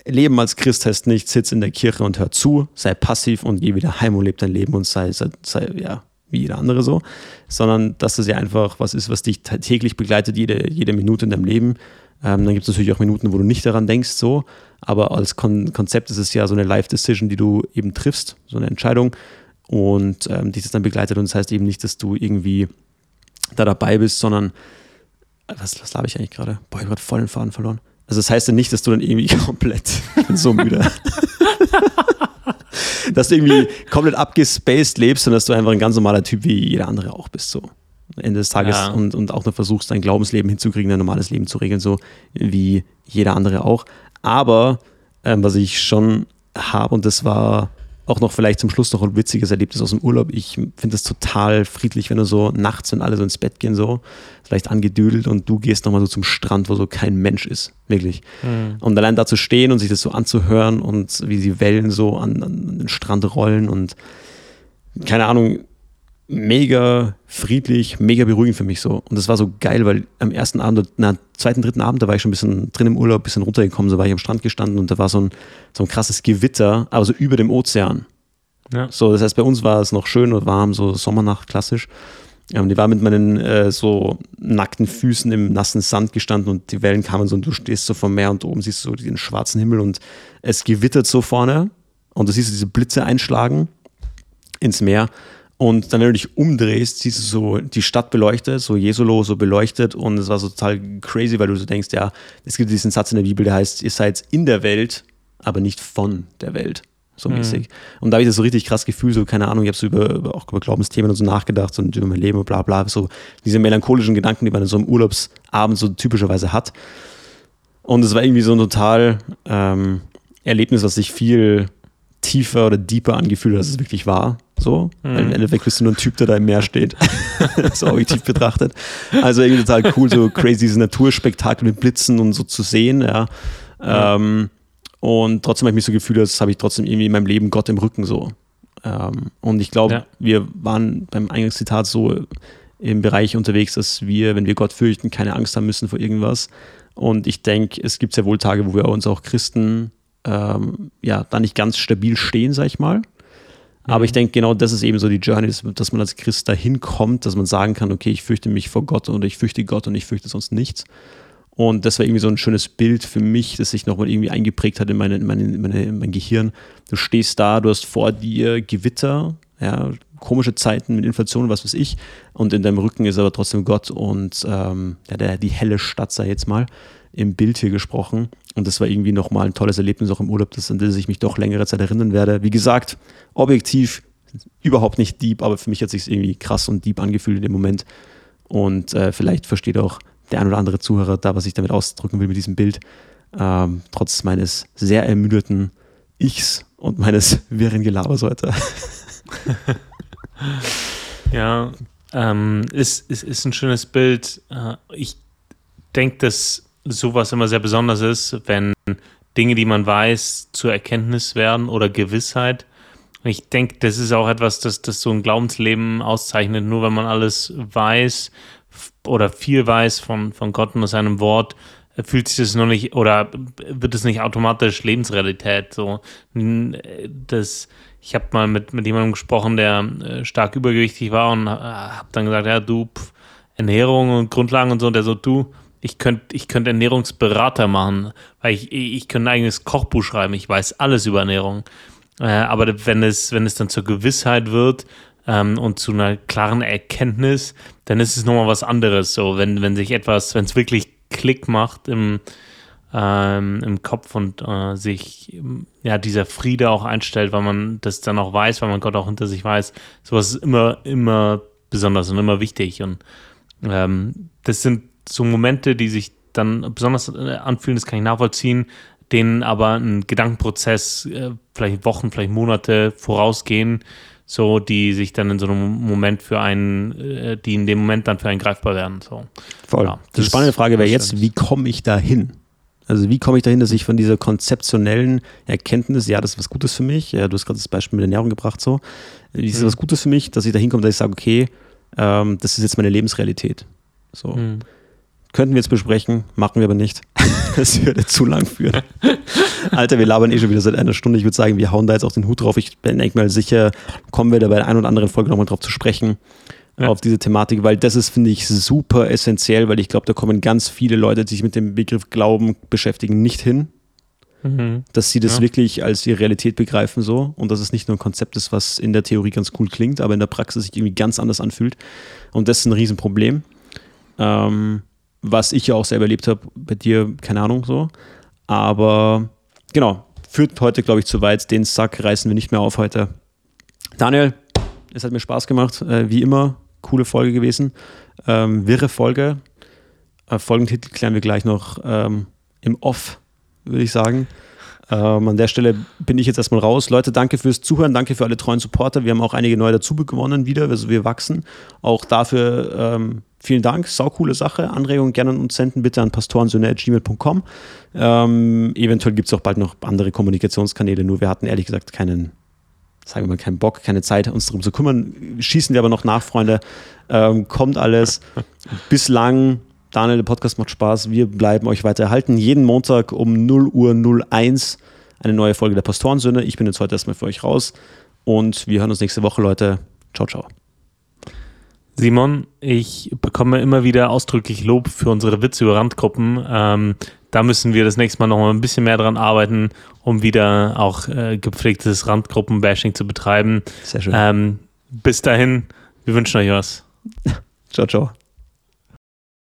Leben als Christ heißt nicht, sitz in der Kirche und hör zu, sei passiv und geh wieder heim und lebe dein Leben und sei, sei, sei ja, wie jeder andere so, sondern dass das ja einfach was ist, was dich täglich begleitet, jede, jede Minute in deinem Leben. Ähm, dann gibt es natürlich auch Minuten, wo du nicht daran denkst, so, aber als Kon Konzept ist es ja so eine Life-Decision, die du eben triffst, so eine Entscheidung und ähm, dich das dann begleitet und das heißt eben nicht, dass du irgendwie da dabei bist, sondern was, was habe ich eigentlich gerade? Boah, ich habe voll den Faden verloren. Also das heißt ja nicht, dass du dann irgendwie [laughs] komplett, bin so müde, [laughs] dass du irgendwie komplett abgespaced lebst, sondern dass du einfach ein ganz normaler Typ wie jeder andere auch bist, so. Ende des Tages ja. und, und auch noch versuchst, dein Glaubensleben hinzukriegen, dein normales Leben zu regeln, so wie jeder andere auch. Aber ähm, was ich schon habe, und das war auch noch vielleicht zum Schluss noch ein witziges Erlebnis aus dem Urlaub. Ich finde es total friedlich, wenn du so nachts, wenn alle so ins Bett gehen, so vielleicht angedüdelt und du gehst nochmal so zum Strand, wo so kein Mensch ist, wirklich. Mhm. Und allein da zu stehen und sich das so anzuhören und wie die Wellen so an, an den Strand rollen und keine Ahnung, mega friedlich, mega beruhigend für mich so. Und das war so geil, weil am ersten Abend, na, zweiten, dritten Abend, da war ich schon ein bisschen drin im Urlaub, ein bisschen runtergekommen, so war ich am Strand gestanden und da war so ein, so ein krasses Gewitter, aber so über dem Ozean. Ja. So, das heißt, bei uns war es noch schön und warm, so Sommernacht klassisch. Ähm, die war mit meinen äh, so nackten Füßen im nassen Sand gestanden und die Wellen kamen so und du stehst so vom Meer und oben siehst du so den schwarzen Himmel und es gewittert so vorne und du siehst diese Blitze einschlagen ins Meer und dann, wenn du dich umdrehst, siehst du so die Stadt beleuchtet, so Jesolo so beleuchtet. Und es war so total crazy, weil du so denkst, ja, es gibt diesen Satz in der Bibel, der heißt, ihr seid in der Welt, aber nicht von der Welt. So mhm. mäßig. Und da habe ich das so richtig krass gefühlt, so, keine Ahnung, ich habe so über, über, auch über Glaubensthemen und so nachgedacht und über mein Leben und bla bla. So diese melancholischen Gedanken, die man in so einem Urlaubsabend so typischerweise hat. Und es war irgendwie so ein total ähm, Erlebnis, was sich viel tiefer oder deeper angefühlt, als es wirklich war. So, mhm. im Endeffekt bist du nur ein Typ, der da im Meer steht. [laughs] so objektiv betrachtet. Also irgendwie total cool, so crazy dieses Naturspektakel mit Blitzen und so zu sehen, ja. Mhm. Ähm, und trotzdem habe ich mich so gefühlt, als habe ich trotzdem irgendwie in meinem Leben Gott im Rücken so. Ähm, und ich glaube, ja. wir waren beim Eingangszitat so im Bereich unterwegs, dass wir, wenn wir Gott fürchten, keine Angst haben müssen vor irgendwas. Und ich denke, es gibt sehr wohl Tage, wo wir uns auch Christen ähm, ja, da nicht ganz stabil stehen, sag ich mal. Aber ich mhm. denke, genau das ist eben so die Journey, dass man als Christ dahin kommt, dass man sagen kann, okay, ich fürchte mich vor Gott und ich fürchte Gott und ich fürchte sonst nichts. Und das war irgendwie so ein schönes Bild für mich, das sich nochmal irgendwie eingeprägt hat in, meine, in, meine, in, meine, in mein Gehirn. Du stehst da, du hast vor dir Gewitter, ja, komische Zeiten mit Inflation, was weiß ich, und in deinem Rücken ist aber trotzdem Gott und ähm, ja, der, die helle Stadt, sei jetzt mal im Bild hier gesprochen. Und das war irgendwie nochmal ein tolles Erlebnis auch im Urlaub, das, an das ich mich doch längere Zeit erinnern werde. Wie gesagt, objektiv überhaupt nicht deep, aber für mich hat es sich irgendwie krass und deep angefühlt in dem Moment. Und äh, vielleicht versteht auch der ein oder andere Zuhörer da, was ich damit ausdrücken will mit diesem Bild. Ähm, trotz meines sehr ermüdeten Ichs und meines [laughs] wirren Gelabers heute. [laughs] ja, ähm, ist, ist, ist ein schönes Bild. Äh, ich denke, dass sowas immer sehr besonders ist, wenn Dinge, die man weiß, zur Erkenntnis werden oder Gewissheit. Ich denke, das ist auch etwas, das, das so ein Glaubensleben auszeichnet. Nur wenn man alles weiß oder viel weiß von, von Gott und seinem Wort, fühlt sich das noch nicht oder wird es nicht automatisch Lebensrealität. So, das, ich habe mal mit, mit jemandem gesprochen, der äh, stark übergewichtig war und äh, habe dann gesagt, ja, du, pf, Ernährung und Grundlagen und so, und der so, du, ich könnte ich könnt Ernährungsberater machen, weil ich, ich könnte ein eigenes Kochbuch schreiben, ich weiß alles über Ernährung. Äh, aber wenn es, wenn es dann zur Gewissheit wird ähm, und zu einer klaren Erkenntnis, dann ist es nochmal was anderes. So, wenn, wenn sich etwas, wenn es wirklich Klick macht im, ähm, im Kopf und äh, sich ja dieser Friede auch einstellt, weil man das dann auch weiß, weil man Gott auch hinter sich weiß. Sowas ist immer, immer besonders und immer wichtig. Und ähm, das sind so Momente, die sich dann besonders äh, anfühlen, das kann ich nachvollziehen, denen aber ein Gedankenprozess äh, vielleicht Wochen, vielleicht Monate vorausgehen, so die sich dann in so einem Moment für einen, äh, die in dem Moment dann für einen greifbar werden. So. Voll. Ja, die spannende Frage wäre jetzt, wie komme ich da hin? Also wie komme ich dahin, dass ich von dieser konzeptionellen Erkenntnis, ja, das ist was Gutes für mich, ja, du hast gerade das Beispiel mit der Ernährung gebracht, so, wie ist mhm. was Gutes für mich, dass ich da hinkomme, dass ich sage, okay, ähm, das ist jetzt meine Lebensrealität. So. Mhm. Könnten wir jetzt besprechen, machen wir aber nicht. [laughs] Das würde zu lang führen. [laughs] Alter, wir labern eh schon wieder seit einer Stunde. Ich würde sagen, wir hauen da jetzt auch den Hut drauf. Ich bin denke mal sicher, kommen wir da bei der einen oder anderen Folge nochmal drauf zu sprechen, ja. auf diese Thematik, weil das ist, finde ich, super essentiell, weil ich glaube, da kommen ganz viele Leute, die sich mit dem Begriff Glauben beschäftigen, nicht hin. Mhm. Dass sie das ja. wirklich als ihre Realität begreifen so und dass es nicht nur ein Konzept ist, was in der Theorie ganz cool klingt, aber in der Praxis sich irgendwie ganz anders anfühlt. Und das ist ein Riesenproblem. Ähm, was ich ja auch selber erlebt habe, bei dir, keine Ahnung so. Aber genau, führt heute, glaube ich, zu weit. Den Sack reißen wir nicht mehr auf heute. Daniel, es hat mir Spaß gemacht. Äh, wie immer, coole Folge gewesen. Ähm, wirre Folge. Äh, Folgentitel klären wir gleich noch ähm, im Off, würde ich sagen. Ähm, an der Stelle bin ich jetzt erstmal raus. Leute, danke fürs Zuhören, danke für alle treuen Supporter. Wir haben auch einige neue dazu gewonnen wieder, also wir wachsen. Auch dafür ähm, vielen Dank, saukoole Sache. Anregungen gerne an uns senden, bitte an pastorensöhne.gmail.com. Ähm, eventuell gibt es auch bald noch andere Kommunikationskanäle, nur wir hatten ehrlich gesagt keinen, sagen wir mal, keinen Bock, keine Zeit, uns darum zu kümmern. Schießen wir aber noch nach, Freunde. Ähm, kommt alles. [laughs] Bislang Daniel, der Podcast macht Spaß. Wir bleiben euch weiter erhalten. Jeden Montag um 0 Uhr 01 eine neue Folge der Pastorensöhne. Ich bin jetzt heute erstmal für euch raus und wir hören uns nächste Woche, Leute. Ciao, ciao. Simon, ich bekomme immer wieder ausdrücklich Lob für unsere Witze über Randgruppen. Ähm, da müssen wir das nächste Mal noch mal ein bisschen mehr dran arbeiten, um wieder auch äh, gepflegtes Randgruppen-Bashing zu betreiben. Sehr schön. Ähm, bis dahin, wir wünschen euch was. [laughs] ciao, ciao.